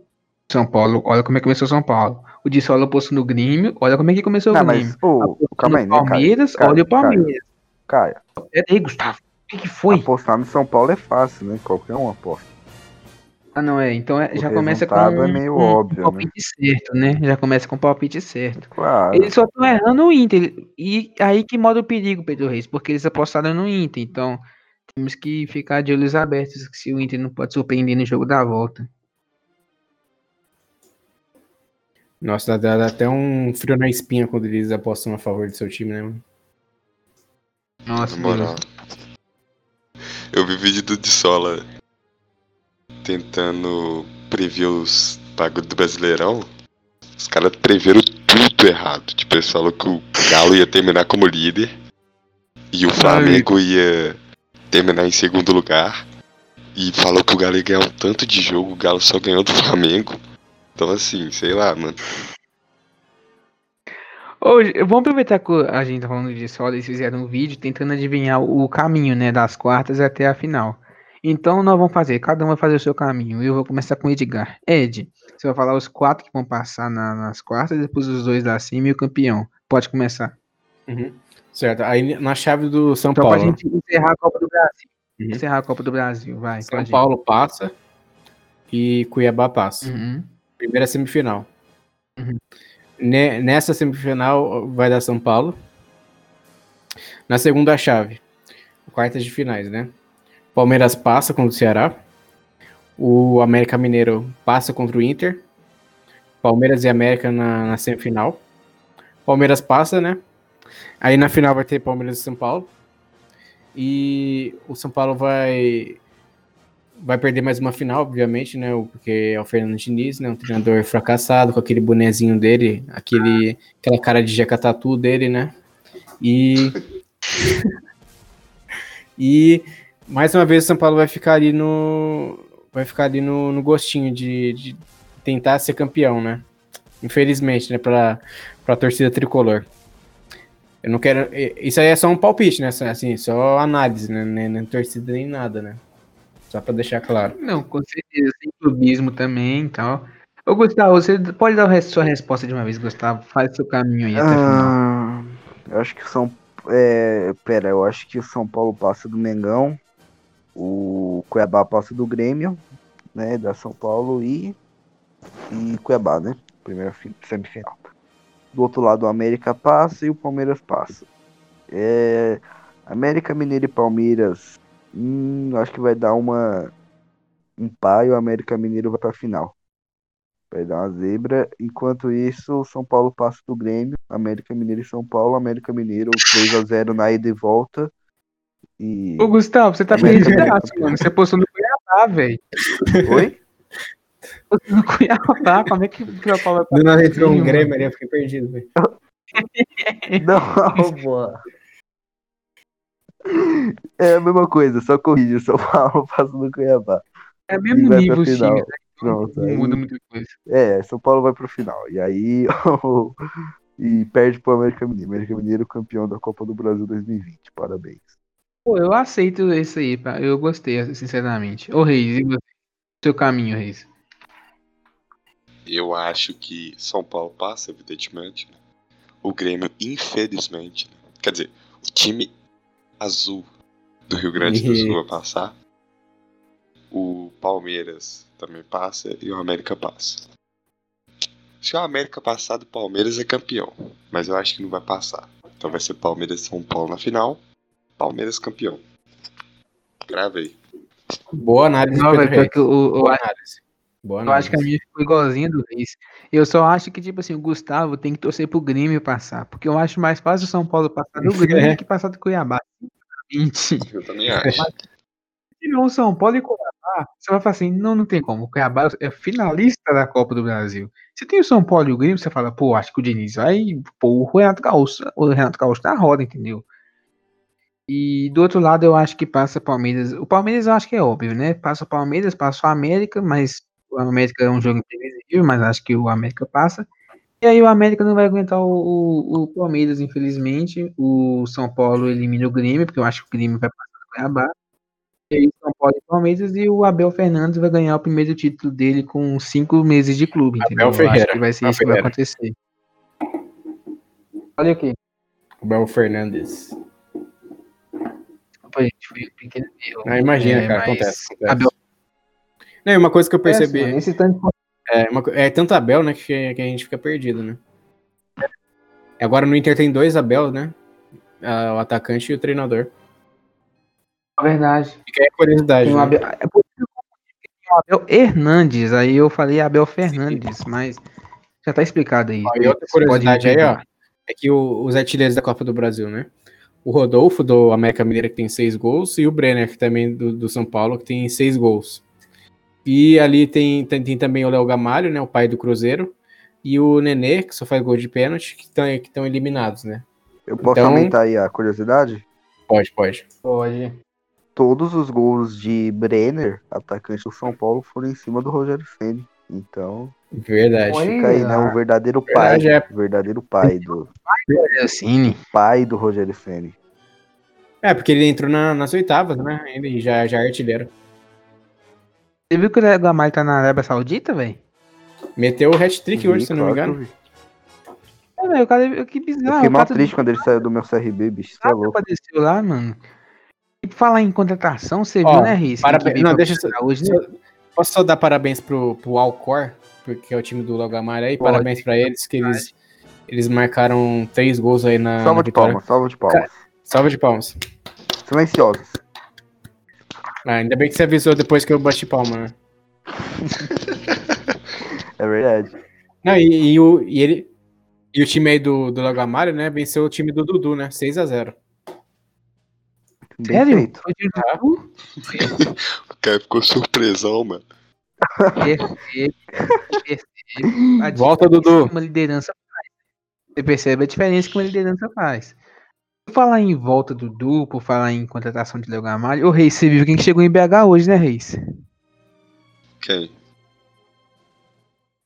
São Paulo, olha como é que começou São Paulo. O de Sola apostou no Grêmio, olha como é que começou Não, o Grêmio. mas, Apostou calma aí, né? Palmeiras, Caio, olha o Palmeiras. Caio, Pera aí, Gustavo. O que, que foi? apostar no São Paulo é fácil, né? Qualquer um aposta. Ah, não é. Então é- já começa com é um, meio um óbvio, palpite certo, né? Já começa com o palpite certo. Claro. Eles só estão errando o Inter. E aí que mora o perigo, Pedro Reis, porque eles apostaram no Inter. Então, temos que ficar de olhos abertos se o Inter não pode surpreender no jogo da volta. Nossa, dá, dá até um frio na espinha quando eles apostam a favor do seu time, né, mano? Nossa, Na moral. Eu vi vídeo do Dissola tentando prever os bagulho do Brasileirão. Os caras preveram tudo errado. Tipo, eles falaram que o Galo ia terminar como líder e o Flamengo ia terminar em segundo lugar. E falou que o Galo ia ganhar um tanto de jogo, o Galo só ganhou do Flamengo. Então assim, sei lá, mano. Hoje, vamos aproveitar que a gente tá falando disso, olha, eles fizeram um vídeo tentando adivinhar o caminho, né, das quartas até a final. Então nós vamos fazer, cada um vai fazer o seu caminho. Eu vou começar com o Edgar. Ed, você vai falar os quatro que vão passar na- nas quartas, depois os dois lá cima e o campeão. Pode começar. Certo. Aí na chave do São Só Paulo. pra gente encerrar a Copa do Brasil. Uhum. Encerrar a Copa do Brasil, vai. São ir. Paulo passa e Cuiabá passa. Uhum. Primeira semifinal. Uhum. Ne- Nessa semifinal vai dar São Paulo. Na segunda chave, quartas de finais, né? Palmeiras passa contra o Ceará. O América Mineiro passa contra o Inter. Palmeiras e América na, na semifinal. Palmeiras passa, né? Aí na final vai ter Palmeiras e São Paulo. E o São Paulo vai vai perder mais uma final, obviamente, né? Porque é o Fernando Diniz, né? Um treinador fracassado, com aquele bonezinho dele, aquele, aquela cara de jeca tatu dele, né? E. [LAUGHS] e mais uma vez o São Paulo vai ficar ali no. Vai ficar ali no, no gostinho de, de tentar ser campeão, né? Infelizmente, né? Pra, pra torcida tricolor. Eu não quero. Isso aí é só um palpite, né? Assim, só análise, né? Nem, nem torcida nem nada, né? Só pra deixar claro. Não, com certeza. Tem clubismo também e tal. Ô, Gustavo, você pode dar a sua resposta de uma vez, Gustavo? Faz seu caminho aí até o final. Ah, eu acho que o São. É, pera, eu acho que o São Paulo passa do Mengão. O Cuiabá passa do Grêmio, né? Da São Paulo e. E Cuiabá, né? Primeira fi- semifinal. Do outro lado, o América passa e o Palmeiras passa. É, América Mineiro e Palmeiras. Hum, acho que vai dar uma. Um pai e o América Mineiro vai pra final. Vai dar uma zebra. Enquanto isso, o São Paulo passa do Grêmio. América Mineiro e São Paulo. América Mineiro 3x0 na ida e volta. E. Ô, Gustavo, você tá perdidaço, Mineiro. mano. Você postou no Cuiabá, velho. Oi? Postou no Cuiabá, como é que o Cuiabá vai Do nada entrou um Grêmio ali, eu fiquei perdido, velho. [LAUGHS] Não, boa. É a mesma coisa, só corrige. O São Paulo passa do Cuiabá. É E mesmo nível, final. times, né? Pronto, Não aí- muda muita coisa. É, São Paulo vai pro final. E aí. [LAUGHS] e perde pro América Mineiro. América Mineiro campeão da Copa do Brasil 2020. Parabéns. Pô, eu aceito isso aí, pá. eu gostei, sinceramente. Ô, Reis, e você? Seu caminho, Reis. Eu acho que São Paulo passa, evidentemente. né? O Grêmio, infelizmente. né? Quer dizer, o time azul do Rio Grande do Sul vai passar. O Palmeiras também passa e o América passa. Se o América passar do Palmeiras é campeão, mas eu acho que não vai passar. Então vai ser Palmeiras e São Paulo na final. Palmeiras campeão. Grava aí. Boa análise, Não, Pedro Reis. o- o- Boa análise. Boa Eu acho que a minha ficou igualzinha do Reis. Eu só acho que, tipo assim, o Gustavo tem que torcer pro Grêmio passar. Porque eu acho mais fácil o São Paulo passar do [LAUGHS] Grêmio É. que passar do Cuiabá. Eu também acho. Se não o São Paulo e Cuiabá, você vai falar assim, não, não tem como. O Cuiabá é finalista da Copa do Brasil. Se tem o São Paulo e o Grêmio, você fala, pô, acho que o Diniz vai pôr o Renato Gaúcho, o Renato Gaúcho na roda, entendeu? E do outro lado, eu acho que passa Palmeiras. O Palmeiras eu acho que é óbvio, né? Passa o Palmeiras, passa o América, mas o América é um jogo imprevisível, mas acho que o América passa. E aí o América não vai aguentar o, o, o Palmeiras, infelizmente. O São Paulo elimina o Grêmio, porque eu acho que o Grêmio vai passar do Cuiabá. E aí São Paulo e Palmeiras e o Abel Fernandes vai ganhar o primeiro título dele com cinco meses de clube, entendeu? Eu Ferreira, acho que vai ser Abel isso que vai Ferreira. acontecer. Olha aqui. Bel Fernandes. Desculpa, gente, foi um pequeno erro. Ah, imagina, É, cara, acontece. acontece. Abel E uma coisa que eu percebi. Péssimo, esse tanto É, uma é tanto Abel, né, que, que a gente fica perdido, né? Agora no Inter tem dois Abel, né? Ah, o atacante e o treinador. É verdade. Fica aí a curiosidade. Tem o né? Abel, é por isso que eu Abel Hernandes, aí eu falei Abel Fernandes, mas já tá explicado aí. Ó, e outra curiosidade aí, ó, é que o- os artilheiros da Copa do Brasil, né? O Rodolfo, do América Mineira, que tem seis gols, e o Brenner, que também do, do São Paulo, que tem seis gols. E ali tem, tem, tem também o Léo Gamalho, né? O pai do Cruzeiro, e o Nenê, que só faz gol de pênalti, que estão que estão eliminados, né? Eu posso Então- aumentar aí a curiosidade? Pode, pode. Pode. Todos os gols de Brenner, atacante do São Paulo, foram em cima do Rogério Ceni. Então, Verdade. Fica aí, né? O verdadeiro pai. Verdade, é. O verdadeiro pai do Assim, pai do Rogério Ceni. É, porque ele entrou na- nas oitavas, né? Ele já, já é artilheiro. Você viu que o Gamalho tá na Arábia Saudita, velho? Meteu o hat-trick hoje, se não me engano. eu. É, velho, o cara, que Eu bizarro. fiquei o mal triste quando ele saiu do meu CRB, bicho. Nada louco. apareceu lá, mano. E falar em contratação, você Ó, viu, né, Riz? parabéns- não, deixa eu- hoje, né? Só- Posso só dar parabéns pro, pro Alcor, porque é o time do Logamar aí. Pode. Parabéns pra eles, que eles, eles marcaram três gols aí na, Salva de vitória. palmas, salva de palmas. Salva de palmas. Silenciosos. Ah, ainda bem que você avisou depois que eu bati palma, né? É verdade. Não, e, e o, e ele. E o time aí do, do Logamário, né? Venceu o time do Dudu, né? 6x0. Bem Sério? O cara ficou surpresão, mano. Percebo a Volta, Dudu. uma liderança faz. Você percebe a diferença que uma liderança faz. Falar em volta do duplo, falar em contratação de Léo Gamalho. Ô, Reis, você viu quem que chegou em BH hoje, né, Reis? Quem?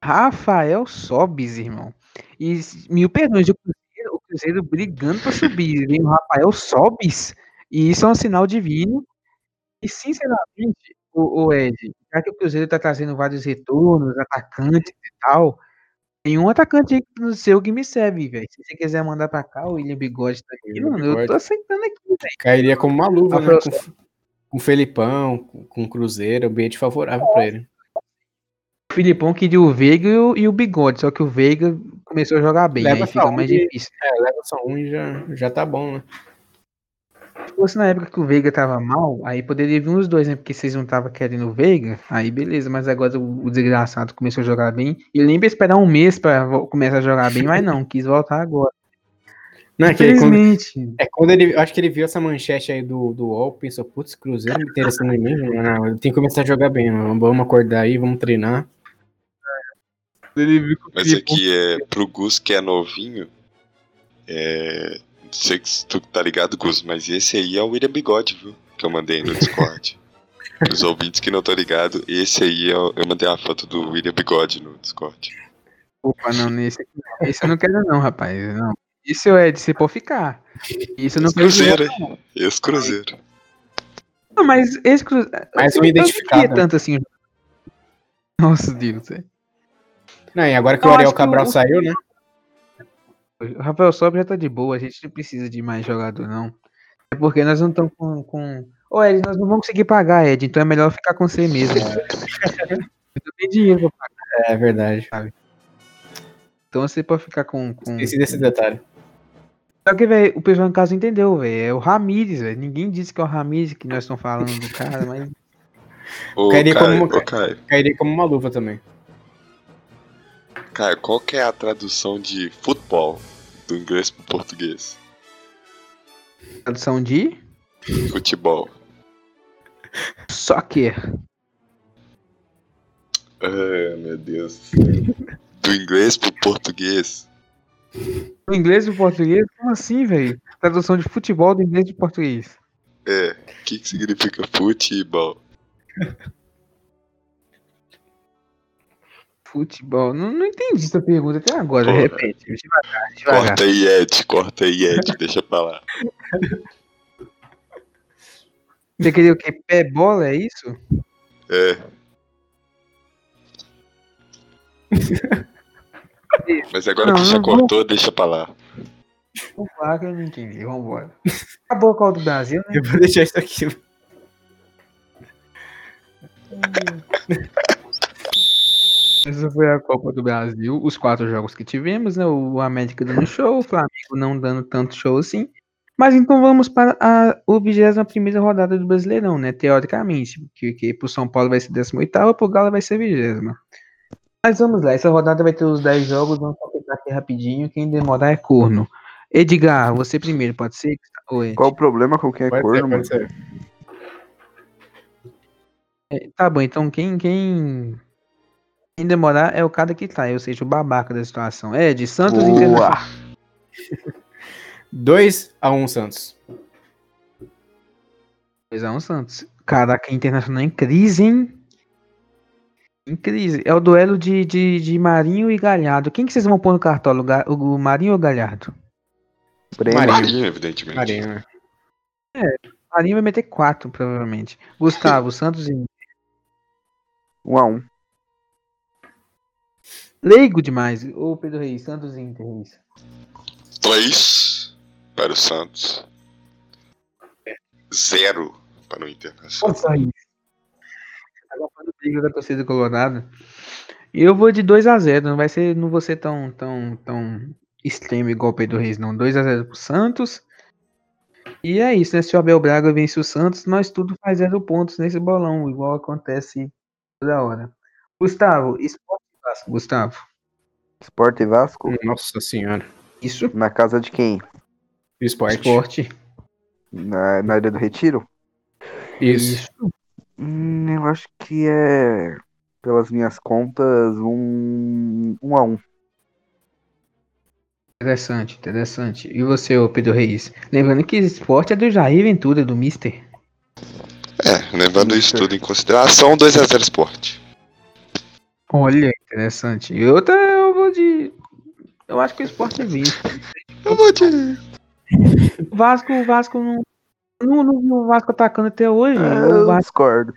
Rafael Sobis, irmão. E mil perdões, o Cruzeiro, o Cruzeiro brigando pra subir. [LAUGHS] Vem o Rafael Sobis. E isso é um sinal divino. E, sinceramente, o, o Ed, já que o Cruzeiro tá trazendo vários retornos, atacantes e tal, tem um atacante aí no seu que me serve, velho. Se você quiser mandar pra cá, o William Bigode tá aqui, William mano. Eu Bigode. tô aceitando aqui, velho. Cairia como uma luva, né? Com, com o Felipão, com, com o Cruzeiro, ambiente favorável pra ele. O Filipão queria o Veiga e o, e o Bigode, só que o Veiga começou a jogar bem, Leva aí fica mais saúde. difícil. É, leva só um e já, já tá bom, né? Se fosse na época que o Veiga tava mal, aí poderia vir os dois, né? Porque vocês não estavam querendo o Veiga, aí beleza, mas agora o, o desgraçado começou a jogar bem. Ele nem pra esperar um mês pra começar a jogar bem, mas não, quis voltar agora. Não, é que ele, quando, Infelizmente. é quando ele. eu Acho que ele viu essa manchete aí do, do UOL, pensou, putz, Cruzeiro me interessando em mim, mano, não, eu tenho que começar a jogar bem, mano. Vamos acordar aí, vamos treinar. Ele viu que o Mas aqui é pro Gus que é novinho. É. Não sei se tu tá ligado, Gus, mas esse aí é o William Bigode, viu? Que eu mandei no Discord. [LAUGHS] Os ouvintes que não estão ligados, esse aí eu, eu mandei a foto do William Bigode no Discord. Opa, não, nesse aqui. Esse eu não quero não, rapaz. Não. Isso é de ser por ficar. Isso não Esse Cruzeiro, hein? Esse Cruzeiro. Não, mas esse Cruzeiro. Mais eu não identificado. queria tanto assim. Nossa, Deus. é. Não, e agora que Eu o Ariel que Cabral o- saiu, né? O Rafael Sobra já tá de boa, a gente não precisa de mais jogador, não. É porque nós não estamos com, com. Ô, Ed, nós não vamos conseguir pagar, Ed, então é melhor ficar com você mesmo. [LAUGHS] Eu tenho dinheiro pra pagar. É verdade. Então você pode ficar com. com... Esqueci desse detalhe. Só que, velho, o pessoal em casa entendeu, velho. É o Ramires, velho. Ninguém disse que é o Ramires que nós estamos falando do cara, mas. [LAUGHS] Ô, Cairia Caio, como- ô, Caio, Cairia como uma luva também. Caio, qual que é a tradução de futebol do inglês pro português? Tradução de Futebol. soccer. Ai, meu Deus. Do inglês pro português. O inglês e o português? Como assim, velho? Tradução de futebol do inglês e português. É, o que, que significa futebol? Futebol. Não, não entendi essa pergunta até agora. Porra. Repete. Devagar, devagar. Corta aí, Ed, corta aí, Ed, [LAUGHS] deixa pra lá. Você queria o quê? Pé bola, é isso? É. [LAUGHS] Mas agora Não, que já vou- cortou, deixa pra lá. Vamos falar que eu não entendi. Vambora. Acabou a Copa do Brasil, né? Eu vou deixar isso aqui. [LAUGHS] Essa foi a Copa do Brasil. Os quatro jogos que tivemos, né? O América dando show, o Flamengo não dando tanto show assim. Mas então vamos para a, o 21 rodada do Brasileirão, né? Teoricamente. Que, que pro São Paulo vai ser 18, pro Galo vai ser 20. Mas vamos lá, essa rodada vai ter os 10 jogos, vamos completar aqui rapidinho. Quem demorar é corno. Edgar, você primeiro, pode ser? Oi. Qual o problema com quem é Pode corno, ser, mano? pode ser. É, Tá bom, então quem, quem, quem demorar é o cara que tá, ou seja, o babaca da situação. É, de Santos Boa. Internacional. [LAUGHS] 2x1 Santos. 2x1 Santos. Caraca, Internacional em crise, hein? Em crise. É o duelo de, de, de Marinho e Galhardo. Quem que vocês vão pôr no cartola? O, Marinho ou o Galhardo? Marinho. Marinho, evidentemente. Marinho, né? Marinho vai meter 4, provavelmente. Gustavo, [LAUGHS] Santos e. 1 a 1 Leigo demais. Ô, Pedro Reis, Santos e Inter, Reis. 3 para o Santos. 0 para o Internacional. Nossa, Reis. Agora falando briga da torcida colorada. Eu vou de 2x0. Não vai ser. Não vou ser tão, tão, tão extremo igual o Pedro Reis, não. 2x0 pro Santos. E é isso, né? Se o Abel Braga vence o Santos, nós tudo faz zero pontos nesse bolão, igual acontece toda hora. Gustavo, Vasco. Gustavo. Sport e Vasco? Nossa senhora. Isso. Na casa de quem? Esporte. Esporte. Na, na Ilha do Retiro? Isso. Hum, eu acho que é, pelas minhas contas, um 1 a 1 Interessante, interessante. E você, ô Pedro Reis? Lembrando que esporte é do Jair Ventura, do Mister. É, levando isso tudo em consideração, 2x0 Sport. Olha, interessante. E outra, eu vou de. Eu acho que o esporte é visto. Eu vou de. O Vasco, o Vasco não. Não, não vi o Vasco atacando até hoje. É, o Vasco discordo.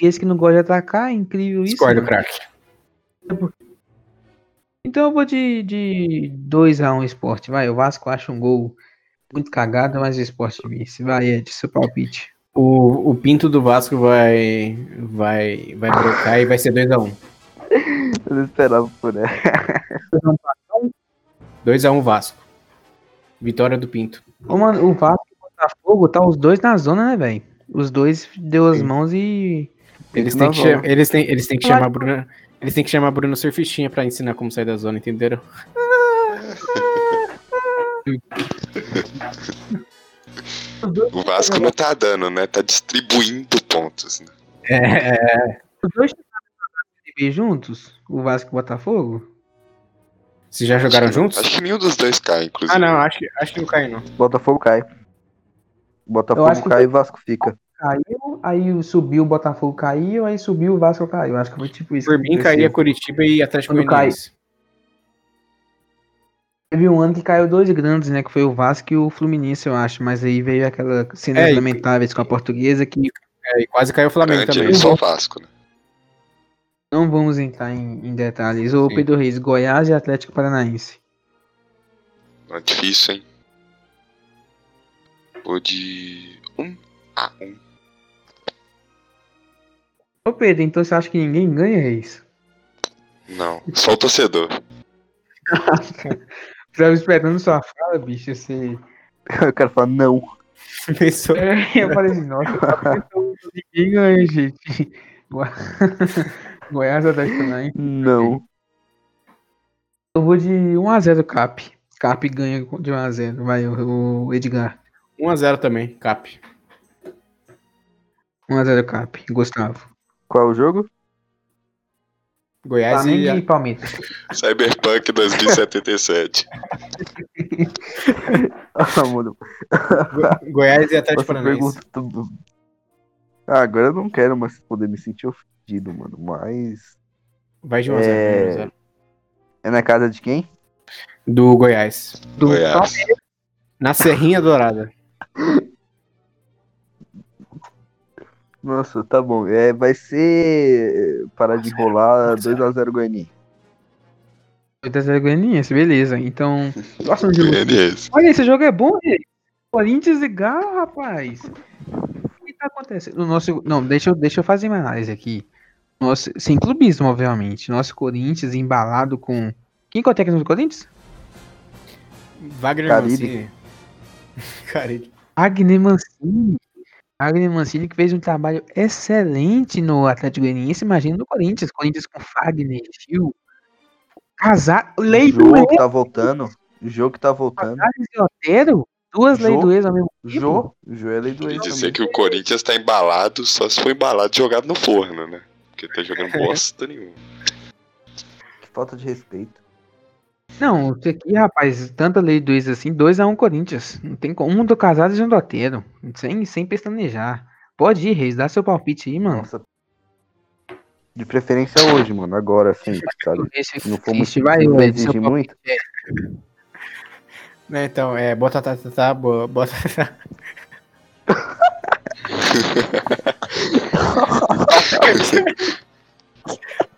esse que não gosta de atacar, é incrível isso. Discordo, né? craque. Então eu vou de, de 2x1 esporte. Vai, o Vasco acha um gol muito cagado, mas o esporte vence. Vai, Ed, seu palpite. O, o Pinto do Vasco vai vai vai brocar e vai ser 2x1. Eu não esperava por essa. 2x1 [LAUGHS] Vasco. Vitória do Pinto. Ô, mano, o Vasco e o Botafogo tá os dois na zona, né, velho? Os dois deu as Sim. mãos e. Eles têm, que eles, têm, eles têm que chamar a Bruna. Eles têm que chamar a Bruna Surfistinha pra ensinar como sair da zona, entenderam? [LAUGHS] O Vasco não tá dando, né? Tá distribuindo pontos. Né? É, Os dois juntos? O Vasco e o Botafogo? se já jogaram Acho que- juntos? Acho que nenhum dos dois cai, inclusive. Ah, não, acho, que- acho que não cai, não. Botafogo cai. Botafogo cai e Vasco fica. Caiu, aí subiu o Botafogo caiu, aí subiu o Vasco caiu. Acho que foi tipo isso. Por mim, cairia Curitiba e Atlético Goianiense. Teve um ano que caiu dois grandes, né? Que foi o Vasco e o Fluminense, eu acho. Mas aí veio aquela cenas É, e- lamentáveis com a portuguesa que É, e quase caiu o Flamengo também. ele só o Vasco, né? Não vamos entrar em, em detalhes. Ô Sim. Pedro Reis, Goiás e Atlético Paranaense. Não é difícil, hein? Vou de 1 a 1. Ô Pedro, então você acha que ninguém ganha, Reis? Não, só o torcedor. [LAUGHS] Tava esperando sua fala, bicho. Você... [LAUGHS] Eu quero falar não. Pensou. Eu falei assim, nossa, então ninguém ganha, gente. [LAUGHS] Goi- Goiás e Atlético Paranaense. Não. Eu vou de 1x0 Cap. Cap ganha de 1x0. Vai, o Edgar. 1x0 também, Cap. 1x0 Cap. Gustavo. Qual é o jogo? Goiás Flamengo e e. Palmeiras. Cyberpunk 2077. Ah, mano. Go- Goiás e Atlético Paranaense. pergunta. Ah, agora eu não quero mais poder me sentir ofendido, mano. Mas. Vai de 1x0. É. É na casa de quem? Do Goiás. Do Goiás. Na Serrinha Dourada. Nossa, tá bom. É, vai ser. Parar de enrolar 2x0 Guarani. 2x0 Goianiense, beleza. Então, próximo jogo. Beleza. Olha, esse jogo é bom, gente. Corinthians e Galo, rapaz. O que tá acontecendo? O nosso, não, deixa eu, deixa eu fazer uma análise aqui. Nosso, sem clubismo, obviamente. Nosso Corinthians embalado com. Quem que é o técnico do Corinthians? Wagner. Mancini. [LAUGHS] Carille. Agner Mancini. Agner Mancini que fez um trabalho excelente no Atlético Goianiense. Imagina no Corinthians. Corinthians com Fagner, Gil. Casar. Lei O do jogo ex. que tá voltando. O jogo que tá voltando. Casares e Otero. Duas Jô. leis do ex ao mesmo tempo. Jô. Jô é lei do ex dizer também. que o Corinthians tá embalado só se for embalado e jogado no forno, né? Porque tá jogando bosta nenhuma. Que falta de respeito. Não, isso aqui, rapaz, tanta lei do ex assim, 2x1 Corinthians. Não tem como. Um do Casares e um do Otero. Sem, sem pestanejar. Pode ir, Reis, dá seu palpite aí, mano. Nossa. De preferência hoje, mano. Agora, sim, sabe? Se não for muito. vai, não seu exigir muito. Né, então, é, bota tá, tá, tá, bo- bota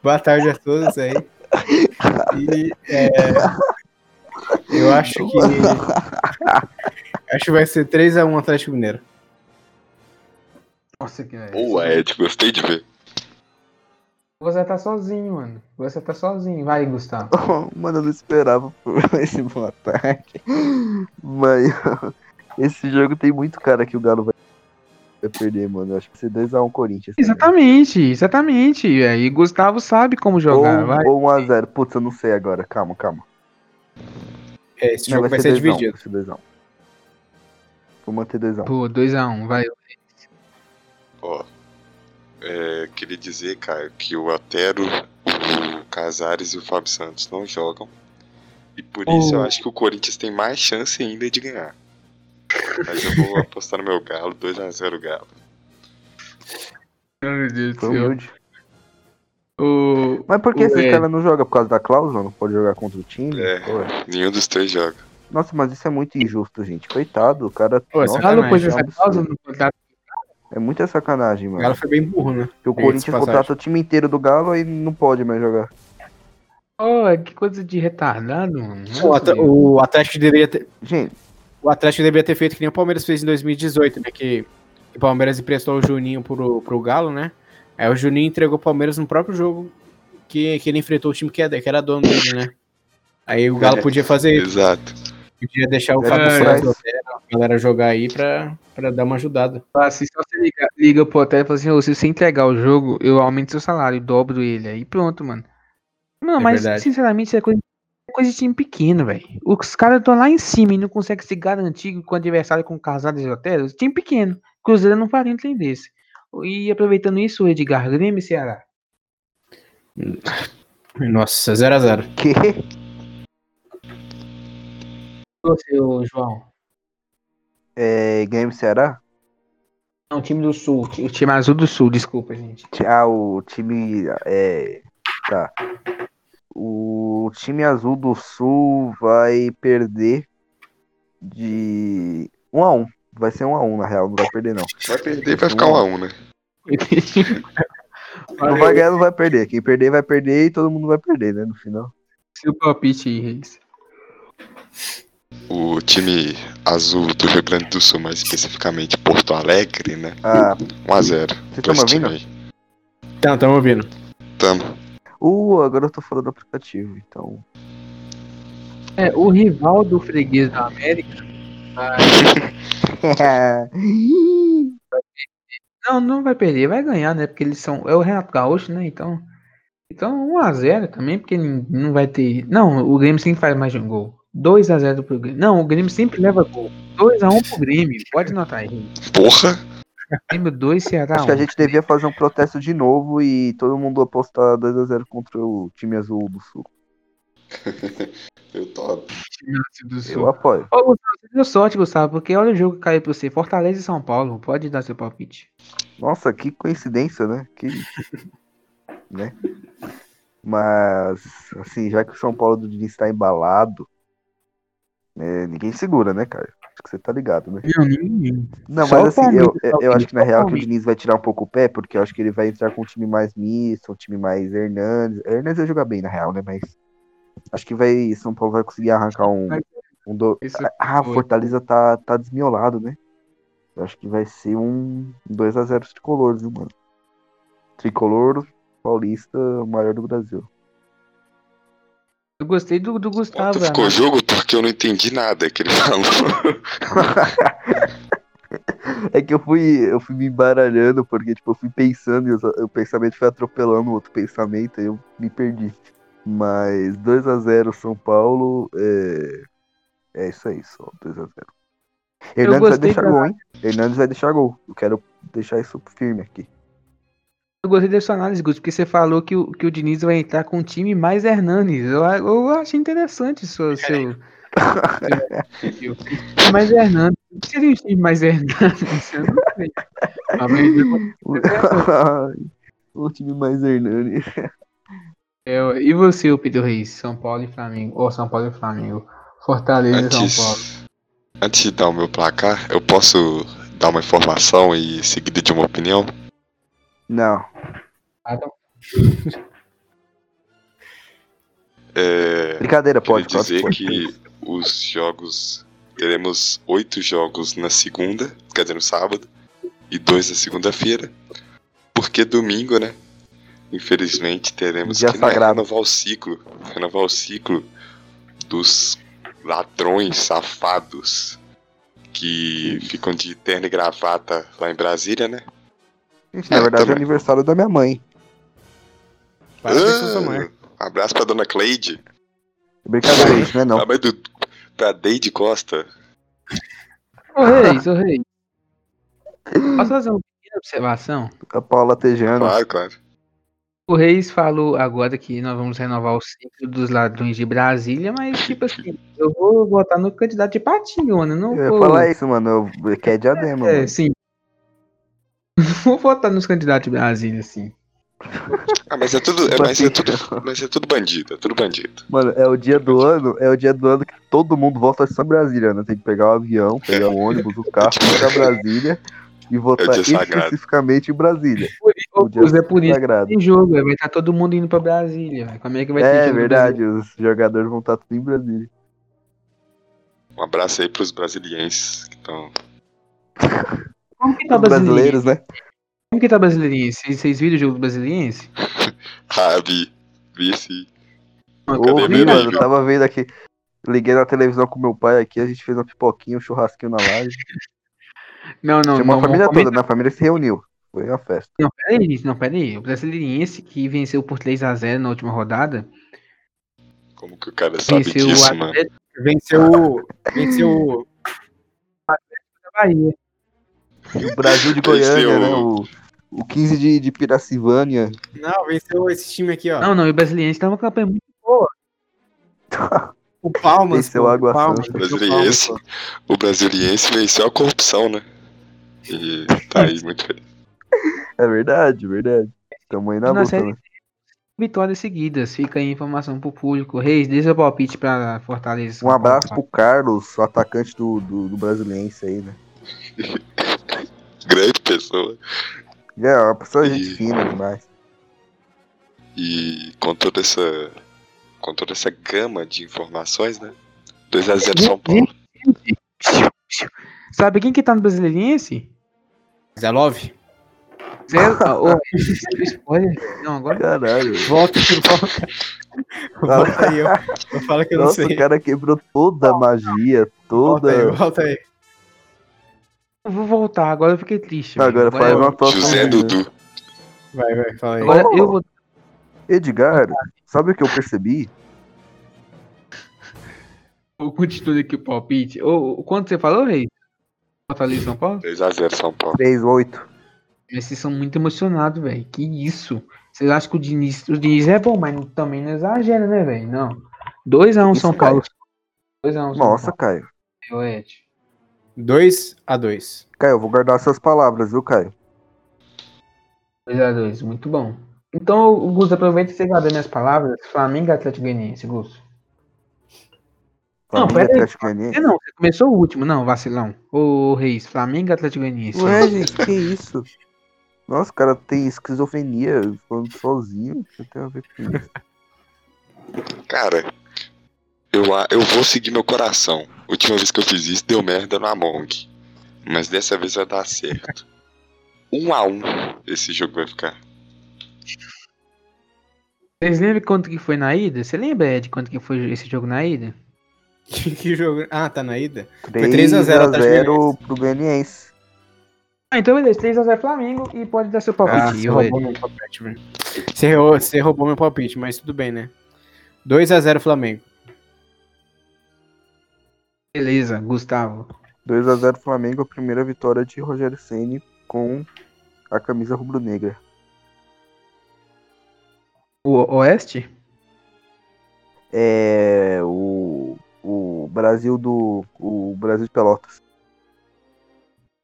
Boa tarde a todos aí. E é, eu acho que acho que vai ser 3x1 Atlético Mineiro. Nossa, que velho. Boa, Ed, gostei de ver. Você tá sozinho, mano. Você tá sozinho. Vai, Gustavo. [LAUGHS] Mano, eu não esperava por [LAUGHS] esse boa tarde. Mas [LAUGHS] esse jogo tem muito cara que o Galo vai vai perder, mano. Eu acho que vai ser 2x1 Corinthians. também. Exatamente, exatamente. E aí, Gustavo sabe como jogar. Ou, vai. ou 1x0. Putz, eu não sei agora. Calma, calma. É, esse Não, jogo vai, ser, 2x1, dividido. Vai ser 2x1. Vou manter 2x1. Pô, 2x1, vai. Ó, é, queria dizer, cara, que o Otero, o Casares e o Fábio Santos não jogam. E por isso eu Oh. acho que o Corinthians tem mais chance ainda de ganhar. Mas eu vou apostar no meu Galo, 2x0 Galo. Meu Deus do céu. O... Mas por que O esse Ed. cara não joga? Por causa da cláusula? Não pode jogar contra o time? É. Ué. Nenhum dos três joga. Nossa, mas isso é muito injusto, gente. Coitado, o cara. Pô, Nossa, sacanagem, essa é um cláusula no contrato. É muita sacanagem, O mano. Galo foi bem burro, né? Porque o Corinthians contrata o time inteiro do Galo e não pode mais jogar. Oh, que coisa de retardado, mano. O, At- o Atlético deveria ter. Gente, O Atlético deveria ter feito que nem o Palmeiras fez em 2018, né? Que o Palmeiras emprestou o Juninho pro, pro Galo, né? Aí o Juninho entregou o Palmeiras no próprio jogo que, que ele enfrentou o time que, é, que era dono dele, né? Aí o Galo É. podia fazer isso, Exato. podia deixar o É, Fábio é. A galera jogar aí pra, pra dar uma ajudada. Assim, só você liga, liga pro hotel e fala assim, ô, se você entregar o jogo, eu aumento seu salário, dobro ele. Aí pronto, mano. Não, É mas verdade. sinceramente isso é coisa, coisa de time pequeno, velho. Os caras estão lá em cima e não conseguem se garantir com o adversário com casado de hotel. Time pequeno. Cruzeiro não faria um trem desse. E aproveitando isso, o Edgar Grêmio e Ceará. Nossa, 0x0. que? Você, João. É, Game Ceará? Não, time do Sul. O time azul do Sul, desculpa, gente. Ah, o time. É. Tá. O time azul do sul vai perder de 1 a 1 Vai ser 1 a 1 na real, não vai perder não. Vai perder e vai ficar 1x1, né? [LAUGHS] Não vai ganhar, não vai perder. Quem perder vai perder e todo mundo vai perder, né, no final. Seu palpite aí, Reis. O time azul do Rio Grande do Sul, mais especificamente Porto Alegre, né? Ah, 1x0. Você tá me ouvindo? aí. Então, tamo ouvindo. Tamo. Uh, agora eu tô fora do aplicativo, então. É, o rival do freguês da América. [LAUGHS] Não, não vai perder, vai ganhar, né? Porque eles são. É o Renato Gaúcho, né? Então. Então 1x0 também, porque não vai ter. Não, o Grêmio sempre faz mais de um gol. 2x0 pro Grêmio. Não, o Grêmio sempre leva gol. 2x1 pro Grêmio. Pode notar aí. Porra! Grêmio 2, Ceará Acho que a 1. gente devia fazer um protesto de novo e todo mundo apostar 2x0 contra o time azul do sul. [LAUGHS] Eu tô. do Eu apoio. Ô, Gustavo, você deu sorte, Gustavo, porque olha o jogo que caiu pra você. Fortaleza e São Paulo. Pode dar seu palpite. Nossa, que coincidência, né? Que... [LAUGHS] né? Mas, assim, já que o São Paulo do Diniz tá embalado, né, ninguém segura, né, cara? Que você tá ligado, né? Não, ninguém. Não, Só mas assim, eu, eu, acho que na real que o. Diniz vai tirar um pouco o pé, porque eu acho que ele vai entrar com um time mais misto, um time mais Hernandes. Hernandes vai jogar bem, na real, né? Mas acho que vai. São Paulo vai conseguir arrancar um. um do... Isso Ah. Fortaleza tá, tá desmiolado, né? Eu acho que vai ser um 2x0 tricolor, viu, mano? Tricolor paulista, o maior do Brasil. Eu gostei do, do Gustavo. Quanto ficou o Amado. jogo? Porque eu não entendi nada que ele [LAUGHS] falou. é que eu fui, eu fui me embaralhando, porque tipo, eu fui pensando e o pensamento foi atropelando o outro pensamento e eu me perdi. Mas 2x0 São Paulo, é, é isso aí, só 2x0. Hernandes vai deixar da- gol, hein? Hernandes vai deixar gol. Eu quero deixar isso firme aqui. Eu gostei da sua análise, Gusto, porque você falou que o, que o Diniz vai entrar com um time mais Hernanes. Eu, a- eu achei interessante seu. seu, [LAUGHS] seu mais Hernanes. [LAUGHS] O que seria um time mais Hernanes? Eu não sei. Mas- [LAUGHS] o time mais Hernani. É, e você, o Pedro Reis? São Paulo e Flamengo. Ou São Paulo e Flamengo. Fortaleza e São Paulo. Antes, antes de dar o meu placar, eu posso dar uma informação e seguida de uma opinião? Não. Ah, então, É, Brincadeira, queria pode, pode, dizer pode. que os jogos. Teremos oito jogos na segunda, quer dizer, no sábado, e dois na segunda-feira. Porque domingo, né? Infelizmente teremos Dia que né, renovar o ciclo. Renovar o ciclo dos ladrões safados que ficam de terno e gravata lá em Brasília, né? Na É, verdade é também. aniversário da minha mãe. Sua mãe. Ah, abraço pra dona Cleide. Brincadeira, gente, não é não. A mãe do. Pra Deide Costa. Ô Reis, ô Reis. Posso fazer uma pequena observação? A Paula Tejano. Claro, claro. O Reis falou agora que nós vamos renovar o ciclo dos ladrões de Brasília, mas, tipo assim, eu vou votar no candidato de Patinho, mano. Não Eu ia vou... falar isso, mano. Eu, que é diadema, É, mano. sim. [LAUGHS] Vou votar nos candidatos de Brasília, sim. Ah, mas é tudo, é, mas é tudo, mas é tudo bandido, é tudo bandido. Mano, é o dia do ano, é o dia do ano que todo mundo volta só Brasília, né? Tem que pegar o avião, pegar o ônibus, o carro, [LAUGHS] ir pra Brasília e votar dia sagrado. especificamente em Brasília. O dia é por isso sagrado. que tem jogo, vai estar todo mundo indo pra Brasília. véio. Como é que vai ter É verdade, os jogadores vão estar tudo em Brasília. Um abraço aí pros brasilienses que estão. Como que tá Os brasileiro? brasileiros, né? Como que tá brasiliense? Vocês, viram o jogo do brasiliense? [LAUGHS] Ah, vi. Vi sim. Não, meu mano, eu tava vendo aqui. Liguei na televisão com meu pai aqui, a gente fez uma pipoquinha, um churrasquinho na live. [LAUGHS] Não, não, Chamou não. a família toda, minha família se reuniu. Foi uma festa. Não, peraí, não, peraí. O brasiliense que venceu por 3x0 na última rodada, Como que o cara sabe venceu disso, o mano? Atlético Venceu, o- venceu o- [LAUGHS] da Bahia. E o Brasil de Goiânia, o- né? O, o 15 de, de Piracivânia. Não, venceu esse time aqui, ó. Não, não, e o brasiliense tá uma campanha muito O Palmas. Venceu pô, o Água Palmas, Santa. venceu o Brasiliense. Palmas, O brasiliense venceu a corrupção, né? E tá aí muito feliz. É verdade, verdade. Tamo aí na Na luta, série né? vitórias seguidas. Fica aí a informação pro público. Reis, dê seu palpite pra Fortaleza. Um abraço pro Carlos, o atacante do, do, do Brasiliense aí, né? [LAUGHS] Grande pessoa. É, uma pessoa E- gente fina demais. E com toda essa. Com toda essa gama de informações, né? 2x0 São Paulo. [LAUGHS] Sabe quem que tá no brasiliense? Zé Love? Ah, ô, spoiler. Não, agora. Caralho. Volta, volta. [LAUGHS] Volta aí, eu, eu falo que eu não Nossa, sei. o cara quebrou toda a magia, Volta aí, toda. volta aí. Eu vou voltar, agora eu fiquei triste. Agora faz uma atuação. José? Dudu. Vai, vai, fala aí. Agora eu vou. Edgar, sabe o que eu percebi? Vou continuar aqui o palpite. Ô, quanto você falou, Reis? Fortaleza e São Paulo? 2x0 São Paulo. 3-8. Mas vocês são muito emocionados, velho. Que isso? Vocês acham que o Diniz, o Diniz é bom, mas também não exagera, né, velho? Não. 2x1 Isso, São. Paulo. 2x1 São Nossa, Paulo. Caio. Eu, Ed. 2 a 2 Caio, eu vou guardar suas palavras, viu, Caio? 2x2, muito bom. Então, Gus, aproveita e você guarda minhas palavras. Flamengo e Atlético Goianiense, Gus. Não, Flamengo e pera aí. Atlético Goianiense. Você não, você começou o último, não, vacilão. Ô, Reis, Flamengo e Atlético Goianiense. Ué, gente, que isso? Nossa, o cara tem esquizofrenia, falando sozinho. O que tem a ver com isso? Cara, eu, a- eu vou seguir meu coração. Última vez que eu fiz isso, deu merda no Among. Mas dessa vez vai dar certo. Um a um esse jogo vai ficar. Vocês lembram quanto que foi na ida? Você lembra, Ed, quanto que foi esse jogo na ida? [LAUGHS] Que, jogo? Ah, tá na ida? 3 3 a 0 a Atlético 0 pro Goianiense. Ah, então beleza, 3x0 Flamengo e pode dar seu Ah, palpite. você ô, Ed. roubou meu palpite, velho. Você, roubou- você roubou meu palpite, mas tudo bem, né? 2 a 0 Flamengo. Beleza, Gustavo. 2 a 0 Flamengo, a primeira vitória de Rogério Ceni com a camisa rubro-negra. O Oeste? É o, o Brasil do o Brasil de Pelotas.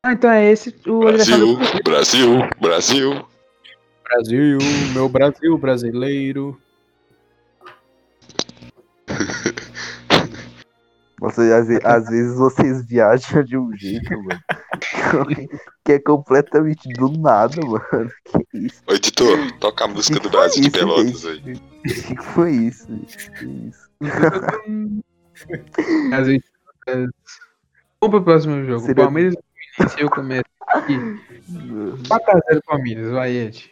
Ah, então é esse o Brasil, Brasil, Brasil. Brasil, meu Brasil brasileiro. Nossa, às, às vezes vocês [LAUGHS] viajam de um jeito, mano. [LAUGHS] que é completamente do nada, mano. Que isso? Ô, editor, toca a música do Que Brasil de Pelotas gente? aí. [LAUGHS] Que foi isso? gente? Que isso? Às vezes. Vamos pro próximo jogo. Seria- Palmeiras e Fluminense, eu começo aqui. 4x0 Palmeiras, vai, Ed.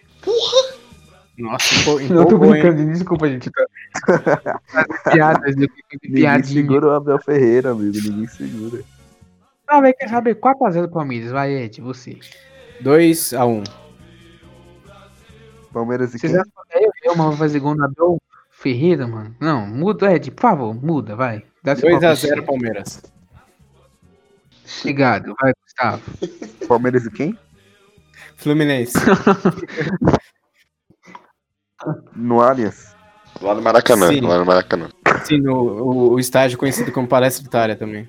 Nossa, empol- Não tô empolgou, hein? brincando, desculpa, gente. Tá... Piadas, Ninguém piadinha. segura o Abel Ferreira, amigo. Ninguém segura. Ah, vai, quer saber? 4x0 Palmeiras, vai, Ed, você. 2 a 1 Palmeiras e Vocês quem? é eu, eu, mano, vou fazer gol no Abel Ferreira, mano? Não, muda, Ed, por favor, muda, vai. Dá seu 2 a palpite. 0 Palmeiras. Obrigado, vai, Gustavo. Palmeiras e quem? Fluminense. [LAUGHS] No Allianz. Lá no Maracanã, Sim. lá no Maracanã. Sim, no, o, o estádio conhecido como Palestra Itália também.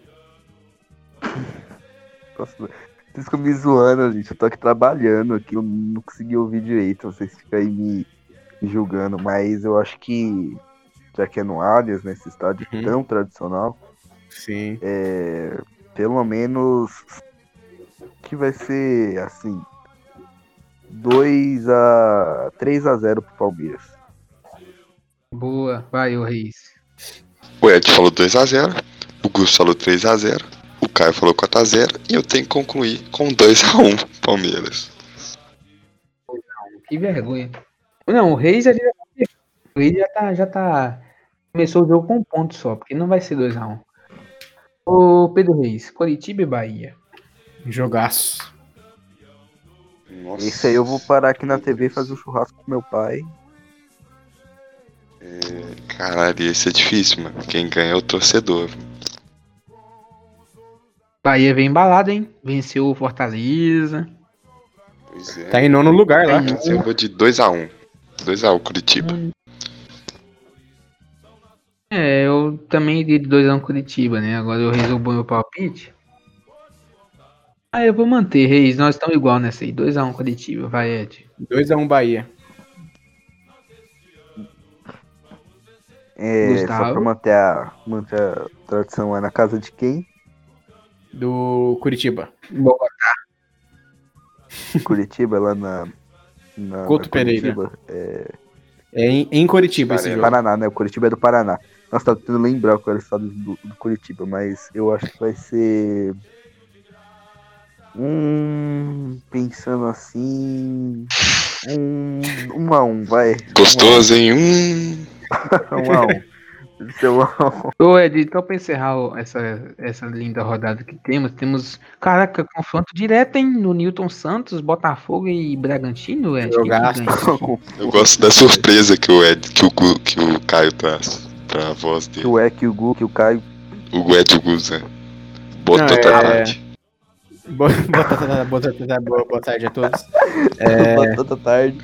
Nossa, vocês ficam me zoando, gente. Eu tô aqui trabalhando aqui, eu não consegui ouvir direito. Vocês ficam aí me, me julgando, mas eu acho que, já que é no Allianz, nesse estádio Uhum. tão tradicional, Sim. é, pelo menos que vai ser assim 2 a 3 a 0 pro Palmeiras. Boa, vai, o Reis. O Ed falou 2x0, o Gus falou 3x0, o Caio falou 4x0 e eu tenho que concluir com 2x1 Palmeiras. Que vergonha. Não, o Reis já, o Reis já tá, já tá. Começou o jogo com um ponto só, porque não vai ser 2x1. Ô Pedro Reis, Coritiba e Bahia. Jogaço. Nossa, Isso aí eu vou parar aqui na TV e fazer um churrasco com meu pai. Caralho, esse é difícil, mano. Quem ganha é o torcedor. Bahia vem embalado, hein? Venceu o Fortaleza. Pois é. Tá em nono lugar lá. Mas eu vou de 2x1. 2x1 Curitiba. É, eu também iria de 2x1 Curitiba, né? Agora eu resolvo meu palpite. Ah, eu vou manter, Reis. Nós estamos igual nessa aí. 2x1 Curitiba, vai, Ed. 2x1 Bahia. É, só Gustavo? pra manter a, manter a tradição é na casa de quem? Do Curitiba. Boa. Curitiba, lá na. na Couto na Pereira. Curitiba. É, É em, em Curitiba esse Parece. jogo. Paraná, né? O Curitiba é do Paraná. Nossa, tá tentando lembrar qual era o estado do, do Curitiba, mas eu acho que vai ser. Um. Pensando assim. Um. Um a um, vai. Gostoso, hein? Hum. [LAUGHS] Um a um. Seu um um. Ô, Ed, então pra encerrar essa, essa linda rodada que temos, temos, caraca, confronto direto, hein? No Newton Santos, Botafogo e Bragantino, Ed. Que isso aqui? Eu gosto da surpresa que o Ed, que o, Gu- que o Caio traz pra voz Que dele. o Ek, o Gu, que o Caio. O Ed Gus, né? Botou Não, é- tarde. Boa, boa, tarde- boa, tarde- boa, boa tarde a todos. [LAUGHS] É, Toda tarde.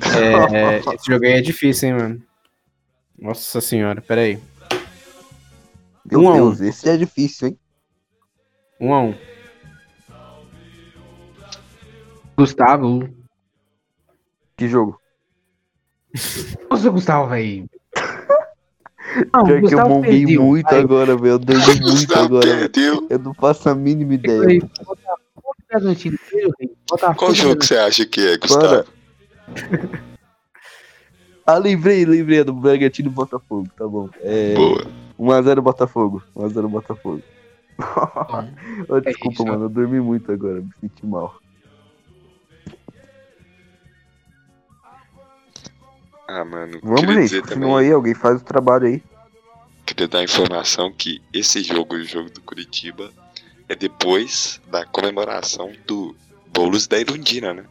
[LAUGHS] é, esse jogo aí é difícil, hein, mano. Nossa senhora, pera aí. Meu Um a um. Deus, esse é difícil, hein? 1 a 1 Gustavo. Que jogo? Nossa, Gustavo, velho. Não, [LAUGHS] Pior que eu monguei perdeu. muito Vai, agora, velho. Eu dormi [LAUGHS] muito agora. perdeu. Eu não faço a mínima ideia. Qual jogo que você acha que é, Gustavo? Ah, lembrei, lembrei do Bragantino e Botafogo, tá bom. É, Boa. 1x0 Botafogo. 1x0 Botafogo. [LAUGHS] Ô, desculpa, isso. mano. Eu dormi muito agora. Me senti mal. Ah, mano, Vamos, dizer Continua aí. Alguém faz o trabalho aí. queria dar a informação que esse jogo, o jogo do Curitiba, é depois da comemoração do Boulos da Irundina, né?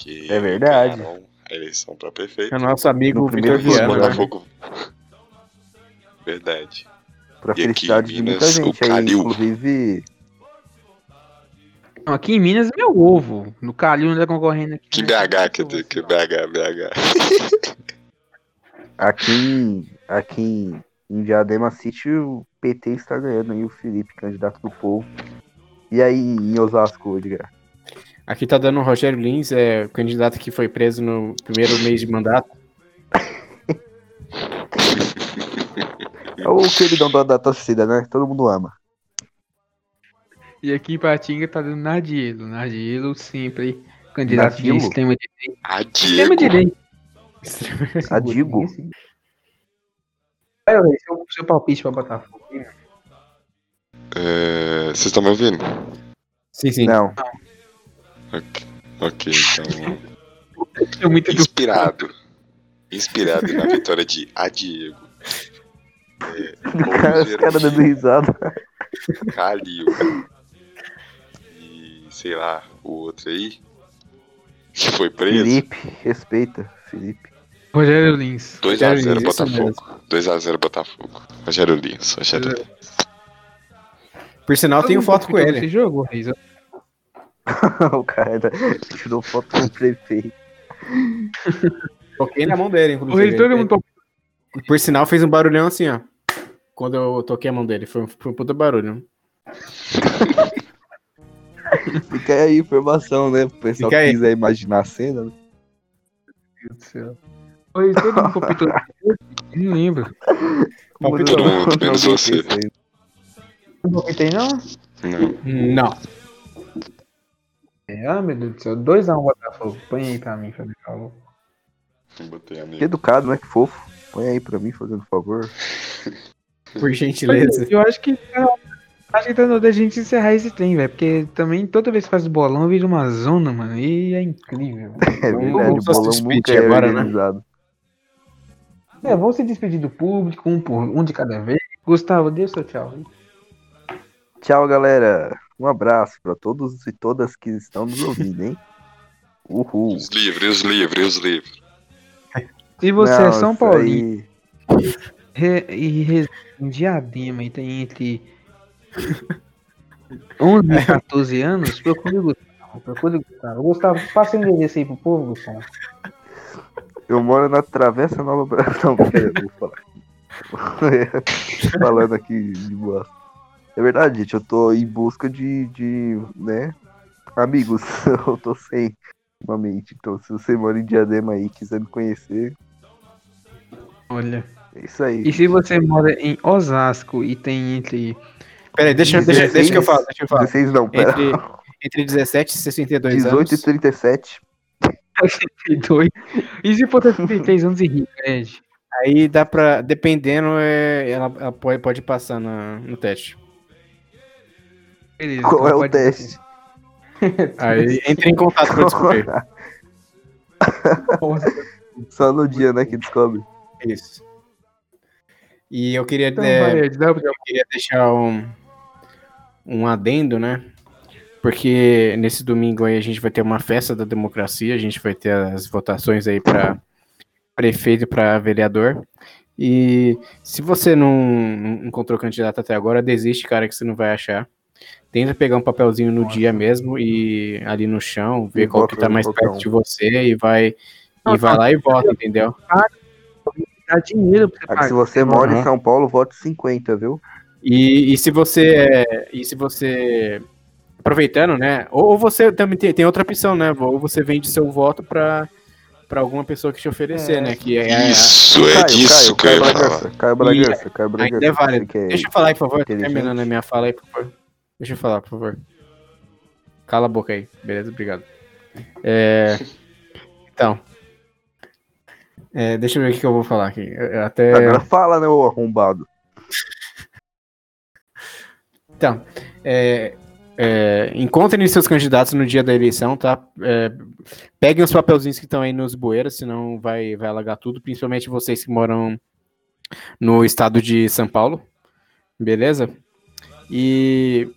Que É verdade. A eleição pra prefeito. É nosso amigo No Vitor Viana. né? Botafogo. Verdade. Pra E aqui em felicidade de muita Minas, o gente aí. Inclusive. Não, aqui em Minas é meu ovo. No Calil não tá concorrendo aqui. Que né? BH, quer dizer, que BH, BH. Aqui em, aqui em, em Diadema City, o PT está ganhando aí o Felipe, candidato do povo. E aí em Osasco, Edgar? Aqui tá dando o Rogério Lins, é o candidato que foi preso no primeiro mês de mandato. É o queridão da, da torcida, né? Todo mundo ama. E aqui em Patinga tá dando Nardielo. Nardielo sempre candidato Nardielo? de extrema direita. A Extrema direita. Adigo? Vai, Alex, seu, seu palpite pra Botafogo. É, Vocês estão me ouvindo? Sim, sim. Não. Ok, então. É muito do Inspirado. Inspirado na vitória de A Diego. É, Cara, os caras dando risada. Calil. E sei lá, o outro aí. Que foi preso. Felipe, respeita, Felipe. Rogério Lins. 2x0 Rogério Lins, isso Botafogo. 2x0 Botafogo. Rogério Lins. Rogério Lins. Por sinal, tenho foto com Esse ele. jogo, Reis. [LAUGHS] o cara tirou foto com o prefeito. [LAUGHS] Toquei na mão dele, O inclusive. rei todo mundo Por sinal, fez um barulhão assim, ó. Quando eu toquei a mão dele. Foi, um- foi um puta barulho. [LAUGHS] Fica aí a informação, né? O pessoal Fica que aí. quiser imaginar a cena. né? Deus do céu. O rei todo mundo palpitou. Não lembro. Palpitou. Todo mundo, menos você. Não palpitei, não? Não. Não. Ah, meu Deus do céu. 2x1 Botafogo. Põe aí pra mim, por favor. Botei a Que minha. educado, né? Que fofo. Põe aí pra mim, fazendo favor. [LAUGHS] Por gentileza. Eu acho que tá, acho que tá na hora da gente encerrar esse trem, velho. Porque também toda vez que faz bolão vira uma zona, mano. E é incrível. [LAUGHS] É Vamos- verdade, o bolão se despedir nunca é agora, né? organizado. É, vamos se despedir do público, um, por, um de cada vez. Gustavo, dê o seu tchau. Tchau, galera. Um abraço pra todos e todas que estão nos ouvindo, hein? Uhul. Os livros, os livros, os livros. Se você Não, é São isso Paulino aí- re- e reside em Diadema e tem entre 11 e 14 anos, procure o Gustavo. Procure o Gustavo. Gustavo, passa o endereço aí pro povo, Gustavo. Eu moro na Travessa Nova Brasil. [LAUGHS] Não, pera, vou falar. [LAUGHS] Falando aqui de boa. É verdade, gente. Eu tô em busca de, de né, amigos. [LAUGHS] Eu tô sem, ultimamente. Então, se você mora em Diadema aí e quiser me conhecer, Olha. é isso aí. E se você mora em Osasco e tem entre. Peraí, deixa, deixa, deixa que eu falo. Deixa eu falar. 16 não, pera. Entre, entre 17 e 62 18 anos. e 37. 32. E se for ter 33 anos e rico, Ed? Aí dá pra. Dependendo, é, ela, ela pode, pode passar na- no teste. Beleza, Qual então é o pode- teste? [LAUGHS] Aí entre em contato pra descobrir. [LAUGHS] Só no dia, né, que descobre. Isso. E eu queria, Então, é, eu queria deixar um, um adendo, né? Porque nesse domingo aí a gente vai ter uma festa da democracia, a gente vai ter as votações aí para prefeito e para vereador. E se você não encontrou candidato até agora, desiste, cara, que você não vai achar. Tenta pegar um papelzinho no dia mesmo e ali no chão, ver E qual que tá mais botão. perto de você e vai Não, e vai lá e vota, entendeu? Dá dinheiro pra você que pagar. se você mora em. São Paulo, vote 50, viu? E, e se você é, e se você aproveitando, né? Ou, ou você também tem, tem outra opção, né? Ou você vende seu voto para para alguma pessoa que te oferecer, É. né? Que é, Isso, é disso que eu ia falar. Bragança, Caio Bragança, Caio Bragança. ainda é válido. que é Deixa eu falar aí, por favor. Terminando a minha fala aí, por favor. Deixa eu falar, por favor. Cala a boca aí. Beleza? Obrigado. É, [LAUGHS] Então. É, deixa eu ver o que eu vou falar aqui. Eu- Até... Agora fala, né, ô arrombado. [LAUGHS] Então, é, é, encontrem seus candidatos no dia da eleição, tá? É, peguem os papelzinhos que estão aí nos bueiros, senão vai, vai alagar tudo, principalmente vocês que moram no estado de São Paulo, beleza? E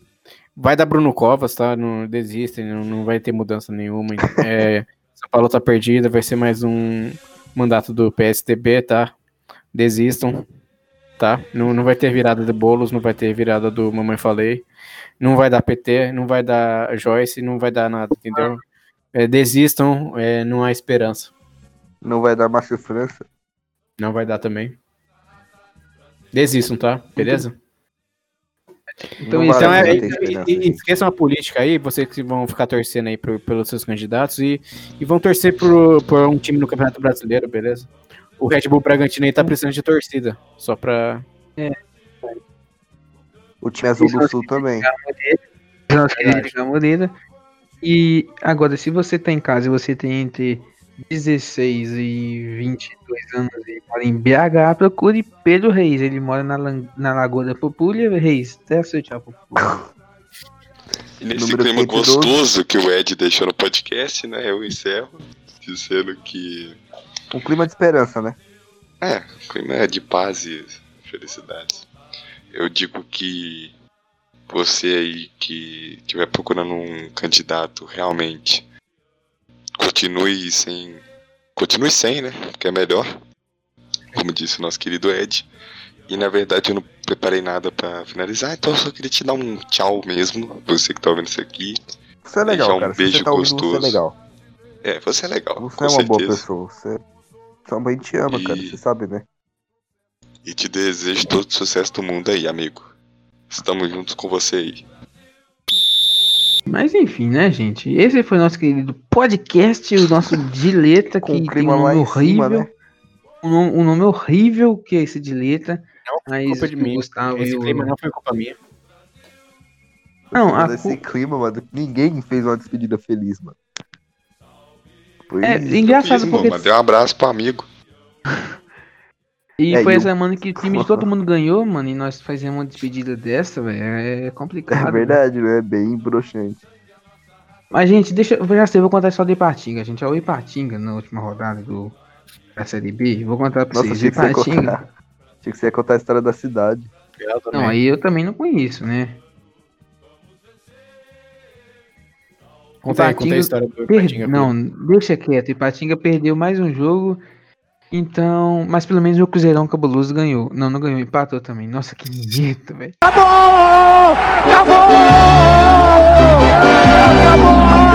vai dar Bruno Covas, tá? Não desistem, não, não vai ter mudança nenhuma. É, [LAUGHS] São Paulo tá perdida, vai ser mais um mandato do PSDB, tá? Desistam, tá? Não, não vai ter virada de bolos, não vai ter virada do Mamãe Falei, não vai dar PT, não vai dar Joyce, não vai dar nada, entendeu? É, desistam, é, não há esperança. Não vai dar Márcio França. Não vai dar também. Desistam, tá? Beleza? Então, Então, vale é, e gente. esqueçam a política aí, vocês que vão ficar torcendo aí pro- pelos seus candidatos e, e vão torcer por, por um time no Campeonato Brasileiro, beleza? O Red Bull Bragantino aí tá precisando de torcida, só pra... O time azul do sul também. Nossa querida Moreira. E agora, se você tá em casa e você tem entre 16 e 22 anos e mora em BH, procure Pedro Reis. Ele mora na, na Lagoa da Populha. Reis, até seu tchau, Populha. E nesse Número clima 112. gostoso que o Ed deixou no podcast, né? Eu encerro dizendo que. Um clima de esperança, né? É, o clima é de paz e felicidades. Eu digo que você aí que estiver procurando um candidato realmente continue sem. Continue sem, né? Porque é melhor. Como disse o nosso querido Ed. E na verdade eu não preparei nada pra finalizar, então eu só queria te dar um tchau mesmo. Você que tá ouvindo isso aqui. Você é legal, Deixar um cara. Beijo você tá ouvindo, você é gostoso. legal. É, você é legal. Você é uma boa certeza. pessoa. Você... Mãe te ama, E- cara. Você sabe, né? E te desejo todo o sucesso do mundo aí, amigo. Estamos juntos com você aí. Mas enfim, né, gente? Esse foi o nosso querido podcast, o nosso Dileta, que o tem um nome em cima, horrível. né? Um, nome, um nome horrível que é esse Dileta. Mas culpa de mim. Gustavo Esse clima não foi culpa minha. Não, a esse clima, mano, ninguém fez uma despedida feliz, mano. Foi É, engraçado Fiz, porque. mano, mandei um abraço pro amigo. [LAUGHS] E É, foi e essa semana que o time de todo [LAUGHS] mundo ganhou, mano, e nós fazemos uma despedida dessa, velho. É complicado. É verdade, né? Bem broxante. Mas, gente, deixa eu já sei, eu vou contar a história do Ipatinga, gente. É o Ipatinga na última rodada do, da Série B. Vou contar pra Nossa, vocês. achei que, você Ipatinga. contar, achei que você ia contar a história da cidade. Não, aí eu também não conheço, né? Conta Ipatinga conta a história do Per- Ipatinga. Não, deixa quieto. Ipatinga perdeu mais um jogo. Então, mas pelo menos o Cruzeirão Cabuloso ganhou. Não, não ganhou, empatou também. Nossa, que bonito, velho. Acabou! Acabou! Acabou!